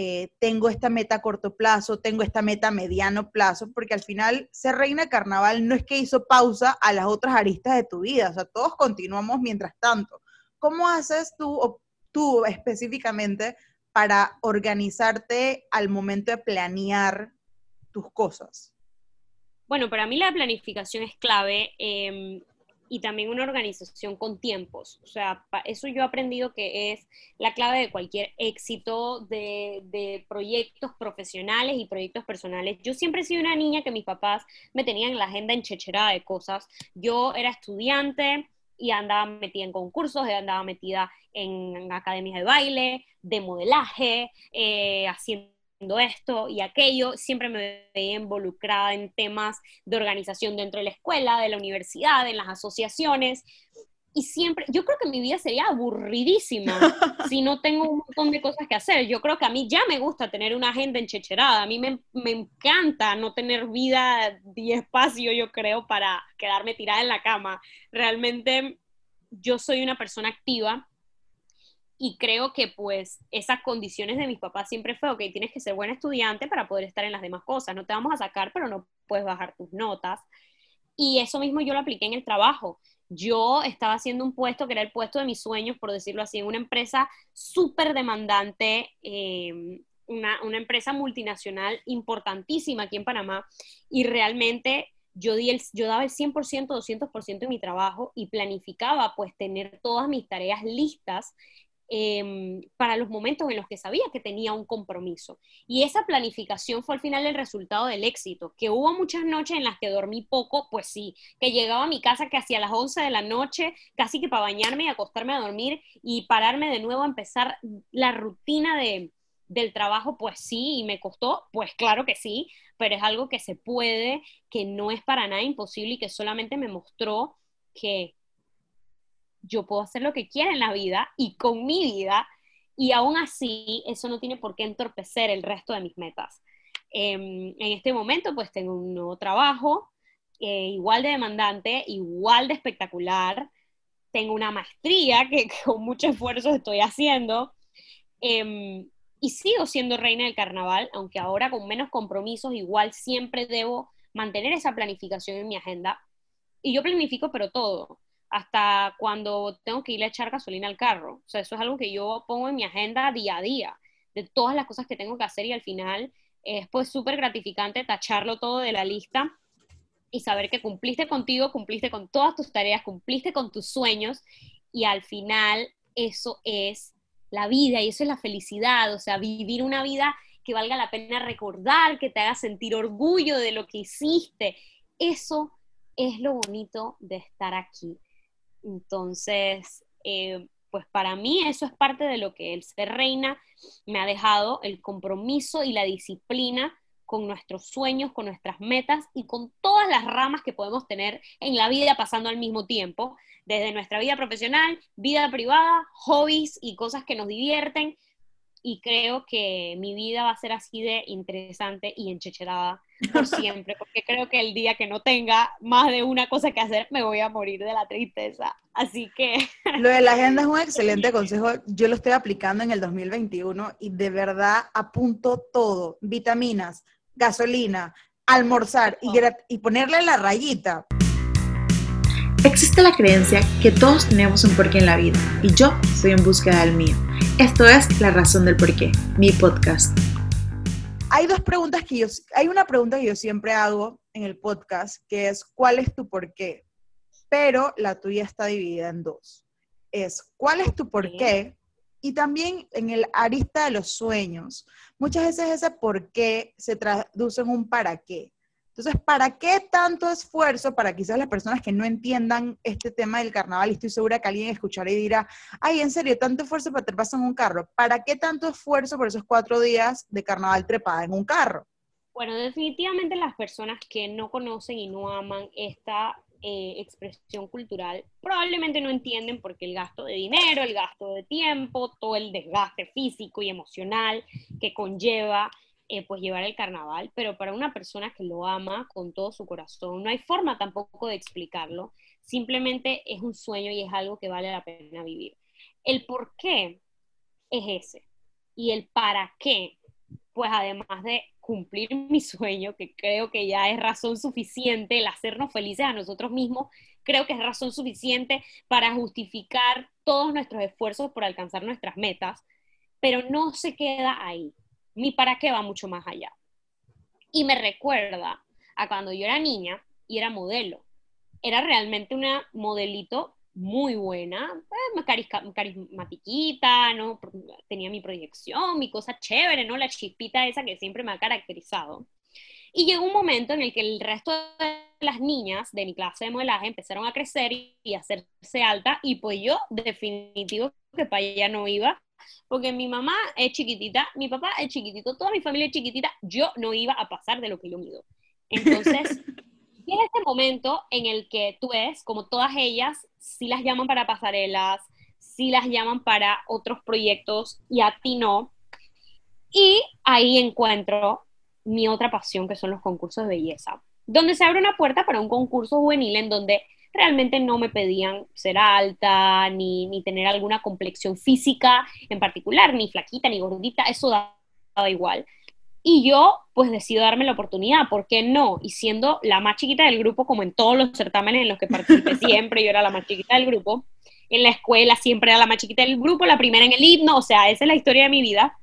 eh, tengo esta meta a corto plazo, tengo esta meta a mediano plazo, porque al final ser reina carnaval no es que hizo pausa a las otras aristas de tu vida, o sea, todos continuamos mientras tanto. ¿Cómo haces tú, tú específicamente, para organizarte al momento de planear tus cosas? Bueno, para mí la planificación es clave. Em, y también una organización con tiempos. O sea, eso yo he aprendido que es la clave de cualquier éxito de, proyectos profesionales y proyectos personales. Yo siempre he sido una niña que mis papás me tenían en la agenda enchecherada de cosas. Yo era estudiante y andaba metida en concursos, andaba metida en academias de baile, de modelaje, eh, haciendo esto y aquello, siempre me veía involucrada en temas de organización dentro de la escuela, de la universidad, en las asociaciones. Y siempre, yo creo que mi vida sería aburridísima si no tengo un montón de cosas que hacer. Yo creo que a mí ya me gusta tener una agenda enchecherada. A mí me, me encanta no tener vida y espacio, yo creo, para quedarme tirada en la cama. Realmente yo soy una persona activa y creo que pues esas condiciones de mis papás siempre fue, ok, tienes que ser buen estudiante para poder estar en las demás cosas, no te vamos a sacar, pero no puedes bajar tus notas. Y eso mismo yo lo apliqué en el trabajo. Yo estaba haciendo un puesto que era el puesto de mis sueños, por decirlo así, en una empresa súper demandante, eh, una, una empresa multinacional importantísima aquí en Panamá, y realmente yo, di el, yo daba el 100%, 200% de mi trabajo y planificaba pues tener todas mis tareas listas em, para los momentos en los que sabía que tenía un compromiso. Y esa planificación fue al final el resultado del éxito, que hubo muchas noches en las que dormí poco, pues sí, que llegaba a mi casa que hacia las 11 de la noche, casi que para bañarme y acostarme a dormir y pararme de nuevo a empezar la rutina de, del trabajo, pues sí, y me costó, pues claro que sí, pero es algo que se puede, que no es para nada imposible y que solamente me mostró que yo puedo hacer lo que quiera en la vida y con mi vida, y aún así eso no tiene por qué entorpecer el resto de mis metas. Em, en este momento pues tengo un nuevo trabajo, eh, igual de demandante, igual de espectacular, tengo una maestría que, con mucho esfuerzo estoy haciendo. Em, y sigo siendo reina del carnaval, aunque ahora con menos compromisos, igual siempre debo mantener esa planificación en mi agenda. Y yo planifico, pero todo, hasta cuando tengo que ir a echar gasolina al carro. O sea, eso es algo que yo pongo en mi agenda día a día, de todas las cosas que tengo que hacer y al final es pues súper gratificante tacharlo todo de la lista y saber que cumpliste contigo, cumpliste con todas tus tareas, cumpliste con tus sueños y al final eso es la vida y eso es la felicidad, o sea, vivir una vida que valga la pena recordar, que te haga sentir orgullo de lo que hiciste. Eso es lo bonito de estar aquí. Entonces, eh, pues para mí eso es parte de lo que el ser reina me ha dejado, el compromiso y la disciplina con nuestros sueños, con nuestras metas y con todas las ramas que podemos tener en la vida pasando al mismo tiempo, desde nuestra vida profesional, vida privada, hobbies y cosas que nos divierten. Y creo que mi vida va a ser así de interesante y enchecherada por siempre, porque creo que el día que no tenga más de una cosa que hacer, me voy a morir de la tristeza. Así que... Lo de la agenda es un excelente consejo. Yo lo estoy aplicando en el 2021 y de verdad apunto todo. Vitaminas, gasolina, almorzar y, y ponerle la rayita. Existe la creencia que todos tenemos un porqué en la vida y yo estoy en búsqueda del mío. Esto es La Razón del Porqué, mi podcast. Hay dos preguntas que yo, hay una pregunta que yo siempre hago en el podcast que es ¿cuál es tu porqué? Pero la tuya está dividida en dos. Es ¿cuál es tu porqué? Y también en el arista de los sueños. Muchas veces ese por qué se traduce en un para qué. Entonces, ¿para qué tanto esfuerzo para quizás las personas que no entiendan este tema del carnaval? Y estoy segura que alguien escuchará y dirá, ay, en serio, tanto esfuerzo para trepar en un carro. ¿Para qué tanto esfuerzo por esos cuatro días de carnaval trepada en un carro? Bueno, definitivamente las personas que no conocen y no aman esta eh, expresión cultural probablemente no entienden porque el gasto de dinero, el gasto de tiempo, todo el desgaste físico y emocional que conlleva eh, pues llevar el carnaval, pero para una persona que lo ama con todo su corazón, no hay forma tampoco de explicarlo, simplemente es un sueño y es algo que vale la pena vivir. El por qué es ese y el para qué, pues además de cumplir mi sueño, que creo que ya es razón suficiente, el hacernos felices a nosotros mismos, creo que es razón suficiente para justificar todos nuestros esfuerzos por alcanzar nuestras metas, pero no se queda ahí mi para qué va mucho más allá. Y me recuerda a cuando yo era niña y era modelo. Era realmente una modelito muy buena, eh, carismatiquita, ¿no? Tenía mi proyección, mi cosa chévere, ¿no? La chispita esa que siempre me ha caracterizado. Y llegó un momento en el que el resto de las niñas de mi clase de modelaje empezaron a crecer y a hacerse alta, y pues yo definitivo que para allá no iba, porque mi mamá es chiquitita, mi papá es chiquitito, toda mi familia es chiquitita, yo no iba a pasar de lo que yo mido. Entonces, en este momento en el que tú ves, como todas ellas, si las llaman para pasarelas, si las llaman para otros proyectos y a ti no. Y ahí encuentro mi otra pasión, que son los concursos de belleza, donde se abre una puerta para un concurso juvenil en donde realmente no me pedían ser alta, ni, ni tener alguna complexión física en particular, ni flaquita, ni gordita, eso daba igual. Y yo, pues decido darme la oportunidad, ¿por qué no? Y siendo la más chiquita del grupo, como en todos los certámenes en los que participé siempre, yo era la más chiquita del grupo. En la escuela siempre era la más chiquita del grupo, la primera en el himno, o sea, esa es la historia de mi vida.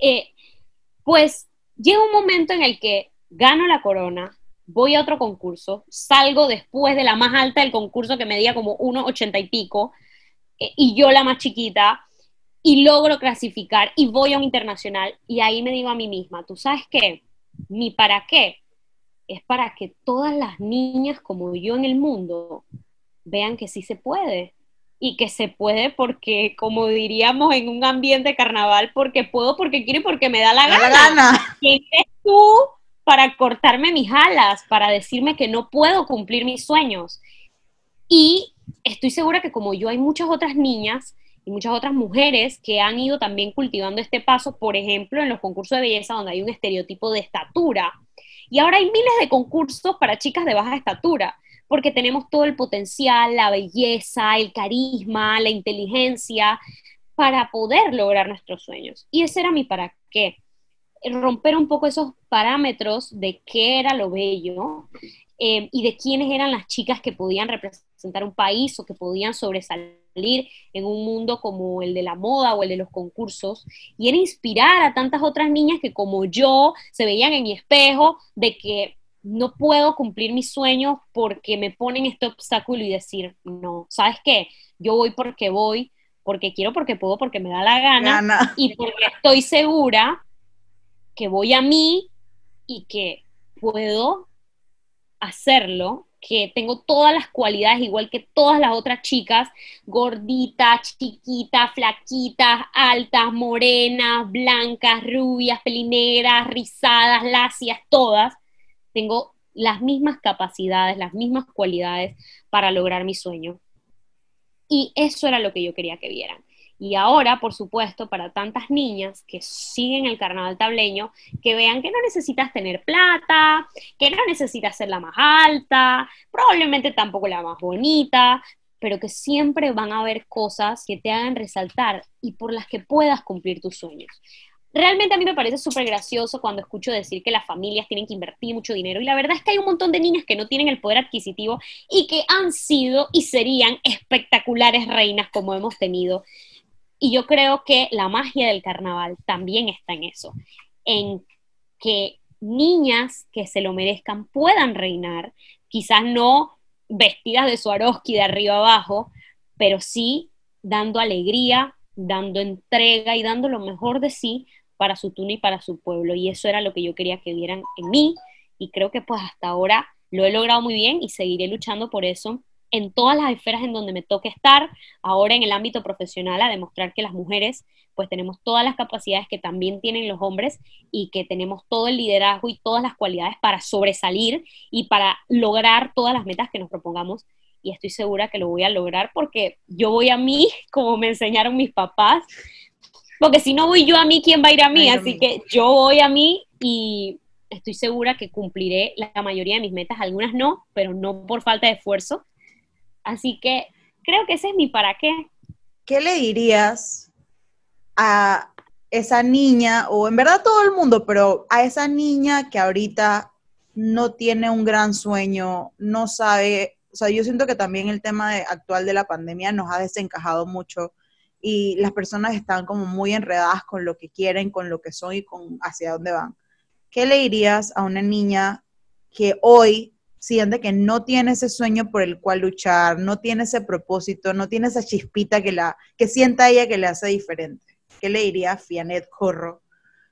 Eh, pues llega un momento en el que gano la corona, voy a otro concurso, salgo después de la más alta del concurso que medía como 1,80 y pico, eh, y yo la más chiquita, y logro clasificar y voy a un internacional y ahí me digo a mí misma, ¿tú sabes qué? Mi para qué es para que todas las niñas como yo en el mundo vean que sí se puede y que se puede porque, como diríamos en un ambiente carnaval, porque puedo, porque quiero y porque me da la gana. Gana. ¿Quién eres tú para cortarme mis alas, para decirme que no puedo cumplir mis sueños? Y estoy segura que como yo hay muchas otras niñas y muchas otras mujeres que han ido también cultivando este paso, por ejemplo, en los concursos de belleza donde hay un estereotipo de estatura. Y ahora hay miles de concursos para chicas de baja estatura, porque tenemos todo el potencial, la belleza, el carisma, la inteligencia para poder lograr nuestros sueños. Y ese era mi para qué. Romper un poco esos parámetros de qué era lo bello eh, y de quiénes eran las chicas que podían representar un país o que podían sobresalir en un mundo como el de la moda o el de los concursos, y era inspirar a tantas otras niñas que como yo se veían en mi espejo de que no puedo cumplir mis sueños porque me ponen este obstáculo y decir, no, ¿sabes qué? Yo voy porque voy, porque quiero, porque puedo, porque me da la gana, y porque estoy segura que voy a mí y que puedo hacerlo que tengo todas las cualidades igual que todas las otras chicas, gorditas, chiquitas, flaquitas, altas, morenas, blancas, rubias, pelinegras, rizadas, lacias, todas. Tengo las mismas capacidades, las mismas cualidades para lograr mi sueño. Y eso era lo que yo quería que vieran. Y ahora, por supuesto, para tantas niñas que siguen el carnaval tableño, que vean que no necesitas tener plata, que no necesitas ser la más alta, probablemente tampoco la más bonita, pero que siempre van a haber cosas que te hagan resaltar y por las que puedas cumplir tus sueños. Realmente a mí me parece súper gracioso cuando escucho decir que las familias tienen que invertir mucho dinero y la verdad es que hay un montón de niñas que no tienen el poder adquisitivo y que han sido y serían espectaculares reinas como hemos tenido y yo creo que la magia del carnaval también está en eso, en que niñas que se lo merezcan puedan reinar, quizás no vestidas de Swarovski de arriba abajo, pero sí dando alegría, dando entrega y dando lo mejor de sí para su tuna y para su pueblo. Y eso era lo que yo quería que vieran en mí y creo que pues hasta ahora lo he logrado muy bien y seguiré luchando por eso en todas las esferas en donde me toque estar, ahora en el ámbito profesional, a demostrar que las mujeres pues tenemos todas las capacidades que también tienen los hombres y que tenemos todo el liderazgo y todas las cualidades para sobresalir y para lograr todas las metas que nos propongamos. Y estoy segura que lo voy a lograr porque yo voy a mí, como me enseñaron mis papás, porque si no voy yo a mí, ¿quién va a ir a mí? Así que yo voy a mí y estoy segura que cumpliré la mayoría de mis metas, algunas no, pero no por falta de esfuerzo, Así que creo que ese es mi para qué. ¿Qué le dirías a esa niña, o en verdad todo el mundo, pero a esa niña que ahorita no tiene un gran sueño, no sabe, o sea, yo siento que también el tema actual de la pandemia nos ha desencajado mucho y las personas están como muy enredadas con lo que quieren, con lo que son y con hacia dónde van. ¿Qué le dirías a una niña que hoy siente que no tiene ese sueño por el cual luchar, no tiene ese propósito, no tiene esa chispita que, la, que sienta ella que le hace diferente. ¿Qué le diría a Fianet Corro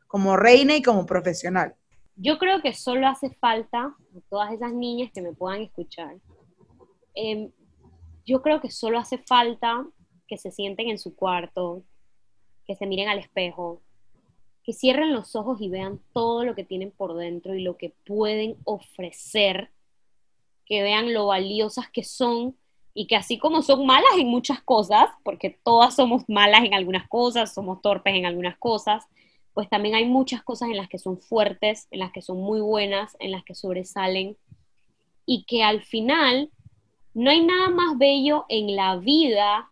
como reina y como profesional? Yo creo que solo hace falta a todas esas niñas que me puedan escuchar. Em, yo creo que solo hace falta que se sienten en su cuarto, que se miren al espejo, que cierren los ojos y vean todo lo que tienen por dentro y lo que pueden ofrecer que vean lo valiosas que son y que así como son malas en muchas cosas, porque todas somos malas en algunas cosas, somos torpes en algunas cosas, pues también hay muchas cosas en las que son fuertes, en las que son muy buenas, en las que sobresalen y que al final no hay nada más bello en la vida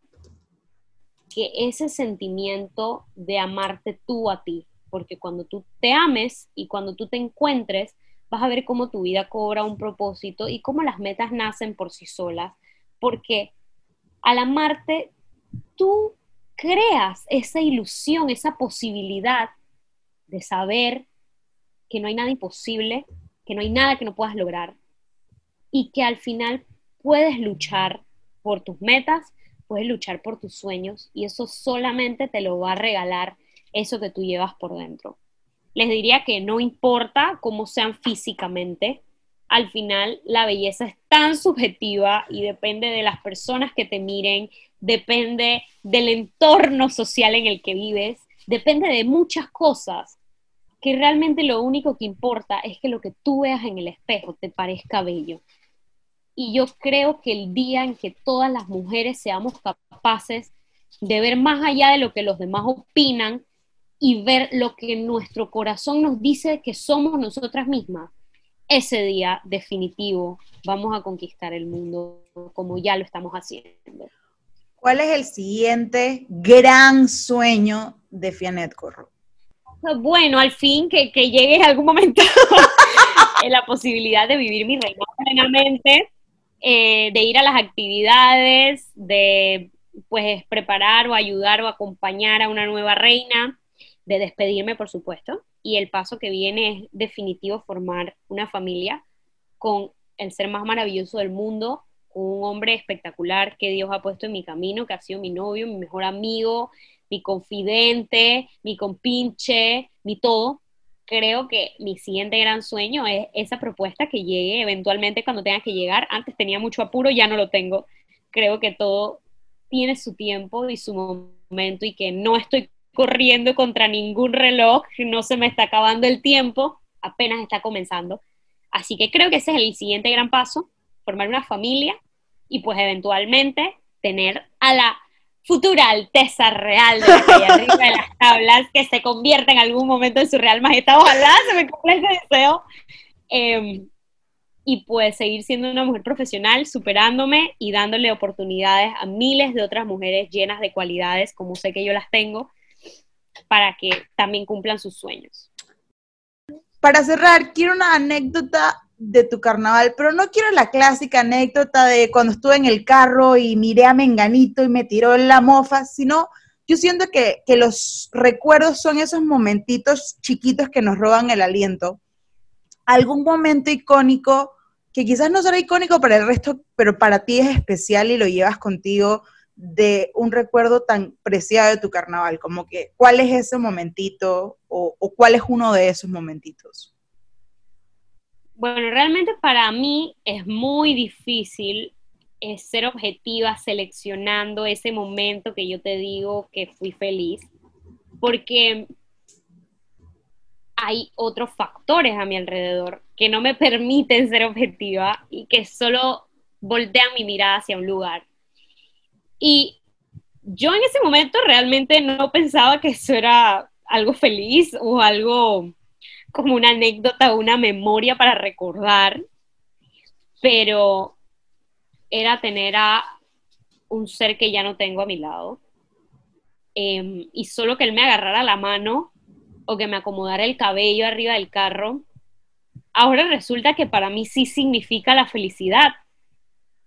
que ese sentimiento de amarte tú a ti, porque cuando tú te ames y cuando tú te encuentres, vas a ver cómo tu vida cobra un propósito y cómo las metas nacen por sí solas, porque al amarte, tú creas esa ilusión, esa posibilidad de saber que no hay nada imposible, que no hay nada que no puedas lograr y que al final puedes luchar por tus metas, puedes luchar por tus sueños y eso solamente te lo va a regalar eso que tú llevas por dentro. Les diría que no importa cómo sean físicamente, al final la belleza es tan subjetiva y depende de las personas que te miren, depende del entorno social en el que vives, depende de muchas cosas, que realmente lo único que importa es que lo que tú veas en el espejo te parezca bello. Y yo creo que el día en que todas las mujeres seamos capaces de ver más allá de lo que los demás opinan y ver lo que nuestro corazón nos dice que somos nosotras mismas, ese día definitivo vamos a conquistar el mundo como ya lo estamos haciendo. ¿Cuál es el siguiente gran sueño de Fianet Corro? Bueno, al fin que, que llegue algún momento en la posibilidad de vivir mi reino plenamente, eh, de ir a las actividades, de pues preparar o ayudar o acompañar a una nueva reina, de despedirme, por supuesto. Y el paso que viene es definitivo formar una familia con el ser más maravilloso del mundo, un hombre espectacular que Dios ha puesto en mi camino, que ha sido mi novio, mi mejor amigo, mi confidente, mi compinche, mi todo. Creo que mi siguiente gran sueño es esa propuesta que llegue eventualmente cuando tenga que llegar. Antes tenía mucho apuro, ya no lo tengo. Creo que todo tiene su tiempo y su momento y que no estoy corriendo contra ningún reloj, no se me está acabando el tiempo, apenas está comenzando. Así que creo que ese es el siguiente gran paso, formar una familia y pues eventualmente tener a la futura Alteza Real de arriba de las tablas, que se convierta en algún momento en su Real Majestad. Ojalá se me cumpla ese deseo. Em, y pues seguir siendo una mujer profesional, superándome y dándole oportunidades a miles de otras mujeres llenas de cualidades, como sé que yo las tengo, para que también cumplan sus sueños. Para cerrar, quiero una anécdota de tu carnaval, pero no quiero la clásica anécdota de cuando estuve en el carro y miré a Menganito y me tiró la mofa, sino yo siento que, que los recuerdos son esos momentitos chiquitos que nos roban el aliento. Algún momento icónico que quizás no será icónico para el resto, pero para ti es especial y lo llevas contigo de un recuerdo tan preciado de tu carnaval? Como que, ¿cuál es ese momentito o, cuál es uno de esos momentitos? Bueno, realmente para mí es muy difícil eh, ser objetiva seleccionando ese momento que yo te digo que fui feliz, porque hay otros factores a mi alrededor que no me permiten ser objetiva y que solo voltean mi mirada hacia un lugar. Y yo en ese momento realmente no pensaba que eso era algo feliz o algo como una anécdota o una memoria para recordar, pero era tener a un ser que ya no tengo a mi lado em, y solo que él me agarrara la mano o que me acomodara el cabello arriba del carro, ahora resulta que para mí sí significa la felicidad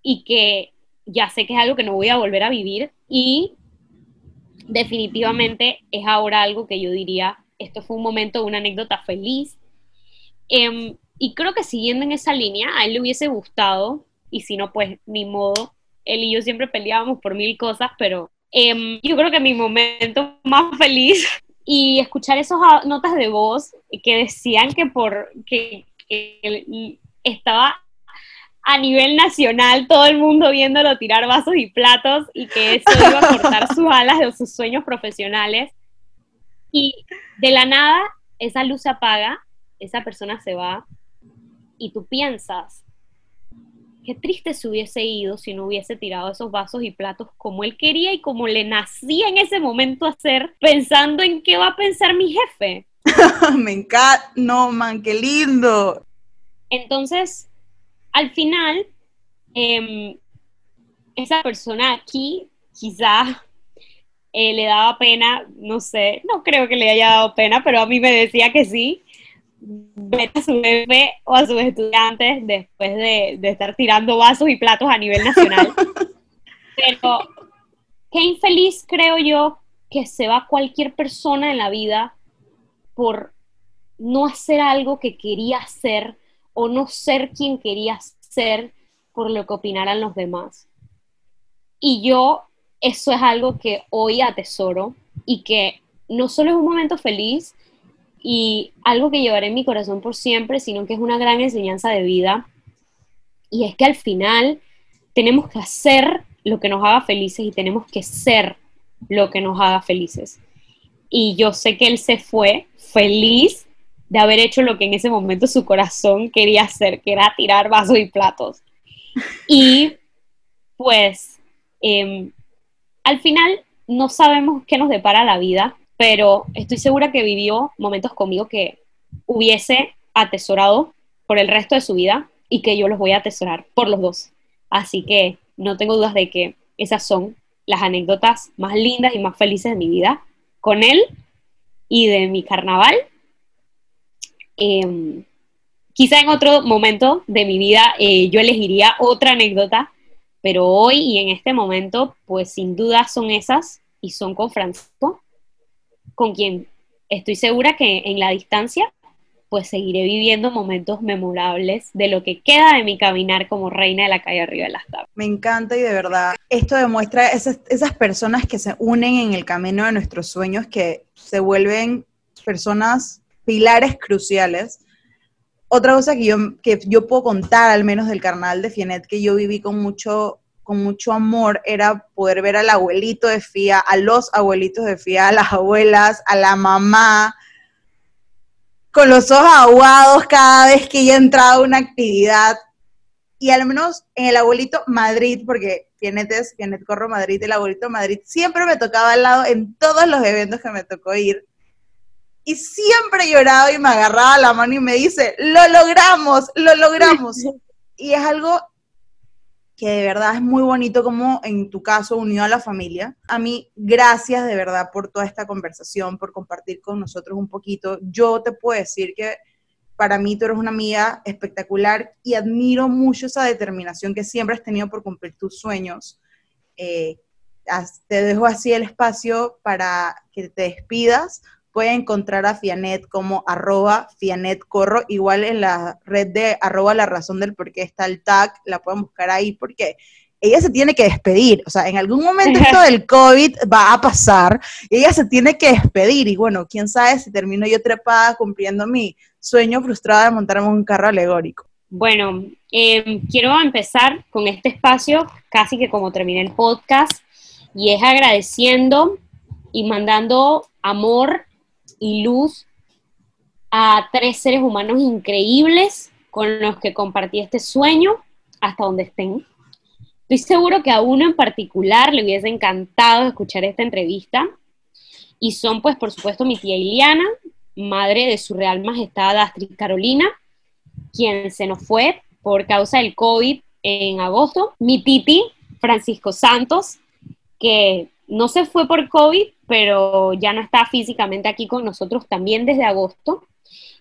y que ya sé que es algo que no voy a volver a vivir y definitivamente es ahora algo que yo diría, esto fue un momento, una anécdota feliz. Em, y creo que siguiendo en esa línea, a él le hubiese gustado, y si no, pues ni modo, él y yo siempre peleábamos por mil cosas, pero em, yo creo que mi momento más feliz y escuchar esas notas de voz que decían que por que estaba a nivel nacional, todo el mundo viéndolo tirar vasos y platos y que eso iba a cortar sus alas de sus sueños profesionales. Y de la nada, esa luz se apaga, esa persona se va y tú piensas, qué triste se hubiese ido si no hubiese tirado esos vasos y platos como él quería y como le nacía en ese momento hacer, pensando en qué va a pensar mi jefe. Me encanta, no, man, qué lindo. Entonces, al final, em, esa persona aquí quizá eh, le daba pena, no sé, no creo que le haya dado pena, pero a mí me decía que sí, ver a su jefe o a sus estudiantes después de, de estar tirando vasos y platos a nivel nacional. pero qué infeliz creo yo que se va cualquier persona en la vida por no hacer algo que quería hacer o no ser quien querías ser por lo que opinaran los demás. Y yo eso es algo que hoy atesoro y que no solo es un momento feliz y algo que llevaré en mi corazón por siempre, sino que es una gran enseñanza de vida. Y es que al final tenemos que hacer lo que nos haga felices y tenemos que ser lo que nos haga felices. Y yo sé que él se fue feliz de haber hecho lo que en ese momento su corazón quería hacer, que era tirar vasos y platos. Y pues em, al final no sabemos qué nos depara la vida, pero estoy segura que vivió momentos conmigo que hubiese atesorado por el resto de su vida y que yo los voy a atesorar por los dos. Así que no tengo dudas de que esas son las anécdotas más lindas y más felices de mi vida con él y de mi carnaval. Em, quizá en otro momento de mi vida eh, yo elegiría otra anécdota, pero hoy y en este momento, pues sin duda son esas y son con Francisco, con quien estoy segura que en la distancia pues seguiré viviendo momentos memorables de lo que queda de mi caminar como reina de la calle arriba de las tablas. Me encanta y de verdad, esto demuestra esas, esas personas que se unen en el camino de nuestros sueños, que se vuelven personas pilares cruciales. Otra cosa que yo, que yo puedo contar, al menos del carnaval de Fienet, que yo viví con mucho, con mucho amor, era poder ver al abuelito de Fía, a los abuelitos de Fía, a las abuelas, a la mamá, con los ojos aguados cada vez que ella entraba a una actividad. Y al menos en el abuelito Madrid, porque Fienet es Fienet Corro Madrid, el abuelito Madrid, siempre me tocaba al lado en todos los eventos que me tocó ir. Y siempre lloraba y me agarraba la mano y me dice, lo logramos, lo logramos. Y es algo que de verdad es muy bonito como en tu caso unió a la familia. A mí, gracias de verdad por toda esta conversación, por compartir con nosotros un poquito. Yo te puedo decir que para mí tú eres una amiga espectacular y admiro mucho esa determinación que siempre has tenido por cumplir tus sueños. Eh, te dejo así el espacio para que te despidas, puede encontrar a Fianet como arroba Fianet Corro, igual en la red de arroba la razón del por qué está el tag, la pueden buscar ahí porque ella se tiene que despedir, o sea, en algún momento esto del COVID va a pasar, y ella se tiene que despedir, y bueno, quién sabe si termino yo trepada cumpliendo mi sueño frustrado de montarme un carro alegórico. Bueno, em, quiero empezar con este espacio, casi que como terminé el podcast, y es agradeciendo y mandando amor y luz a tres seres humanos increíbles con los que compartí este sueño hasta donde estén. Estoy seguro que a uno en particular le hubiese encantado escuchar esta entrevista y son pues por supuesto mi tía Iliana, madre de su Real Majestad Astrid Carolina, quien se nos fue por causa del COVID en agosto, mi titi Francisco Santos, que no se fue por COVID, pero ya no está físicamente aquí con nosotros también desde agosto.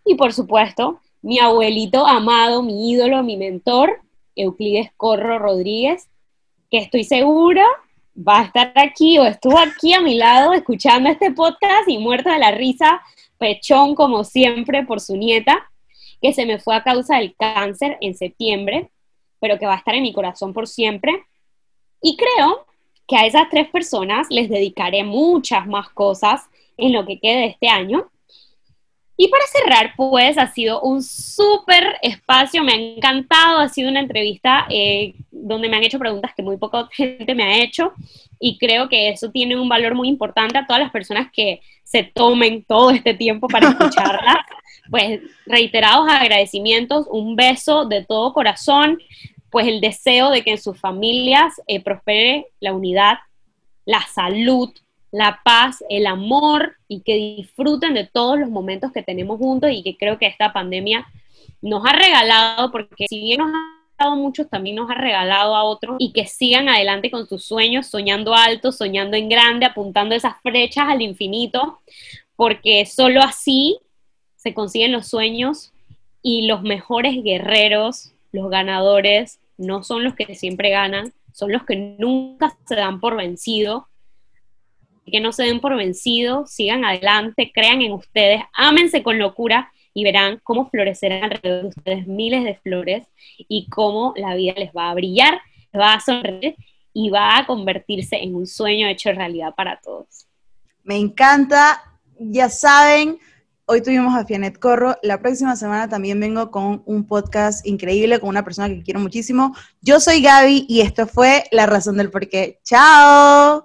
Y por supuesto, mi abuelito amado, mi ídolo, mi mentor, Euclides Corro Rodríguez, que estoy segura va a estar aquí o estuvo aquí a mi lado escuchando este podcast y muerto de la risa, pechón como siempre por su nieta, que se me fue a causa del cáncer en septiembre, pero que va a estar en mi corazón por siempre. Y creo que a esas tres personas les dedicaré muchas más cosas en lo que quede de este año. Y para cerrar, pues ha sido un súper espacio, me ha encantado, ha sido una entrevista eh, donde me han hecho preguntas que muy poca gente me ha hecho y creo que eso tiene un valor muy importante a todas las personas que se tomen todo este tiempo para escucharla. pues reiterados agradecimientos, un beso de todo corazón, pues el deseo de que en sus familias eh, prospere la unidad, la salud, la paz, el amor y que disfruten de todos los momentos que tenemos juntos y que creo que esta pandemia nos ha regalado, porque si bien nos ha dado muchos, también nos ha regalado a otros y que sigan adelante con sus sueños, soñando alto, soñando en grande, apuntando esas flechas al infinito, porque solo así se consiguen los sueños y los mejores guerreros, los ganadores, no son los que siempre ganan, son los que nunca se dan por vencido. Que no se den por vencido, sigan adelante, crean en ustedes, ámense con locura y verán cómo florecerán alrededor de ustedes miles de flores y cómo la vida les va a brillar, les va a sonreír y va a convertirse en un sueño hecho realidad para todos. Me encanta, ya saben, hoy tuvimos a Fianet Corro, la próxima semana también vengo con un podcast increíble con una persona que quiero muchísimo. Yo soy Gaby y esto fue La Razón del Porqué. ¡Chao!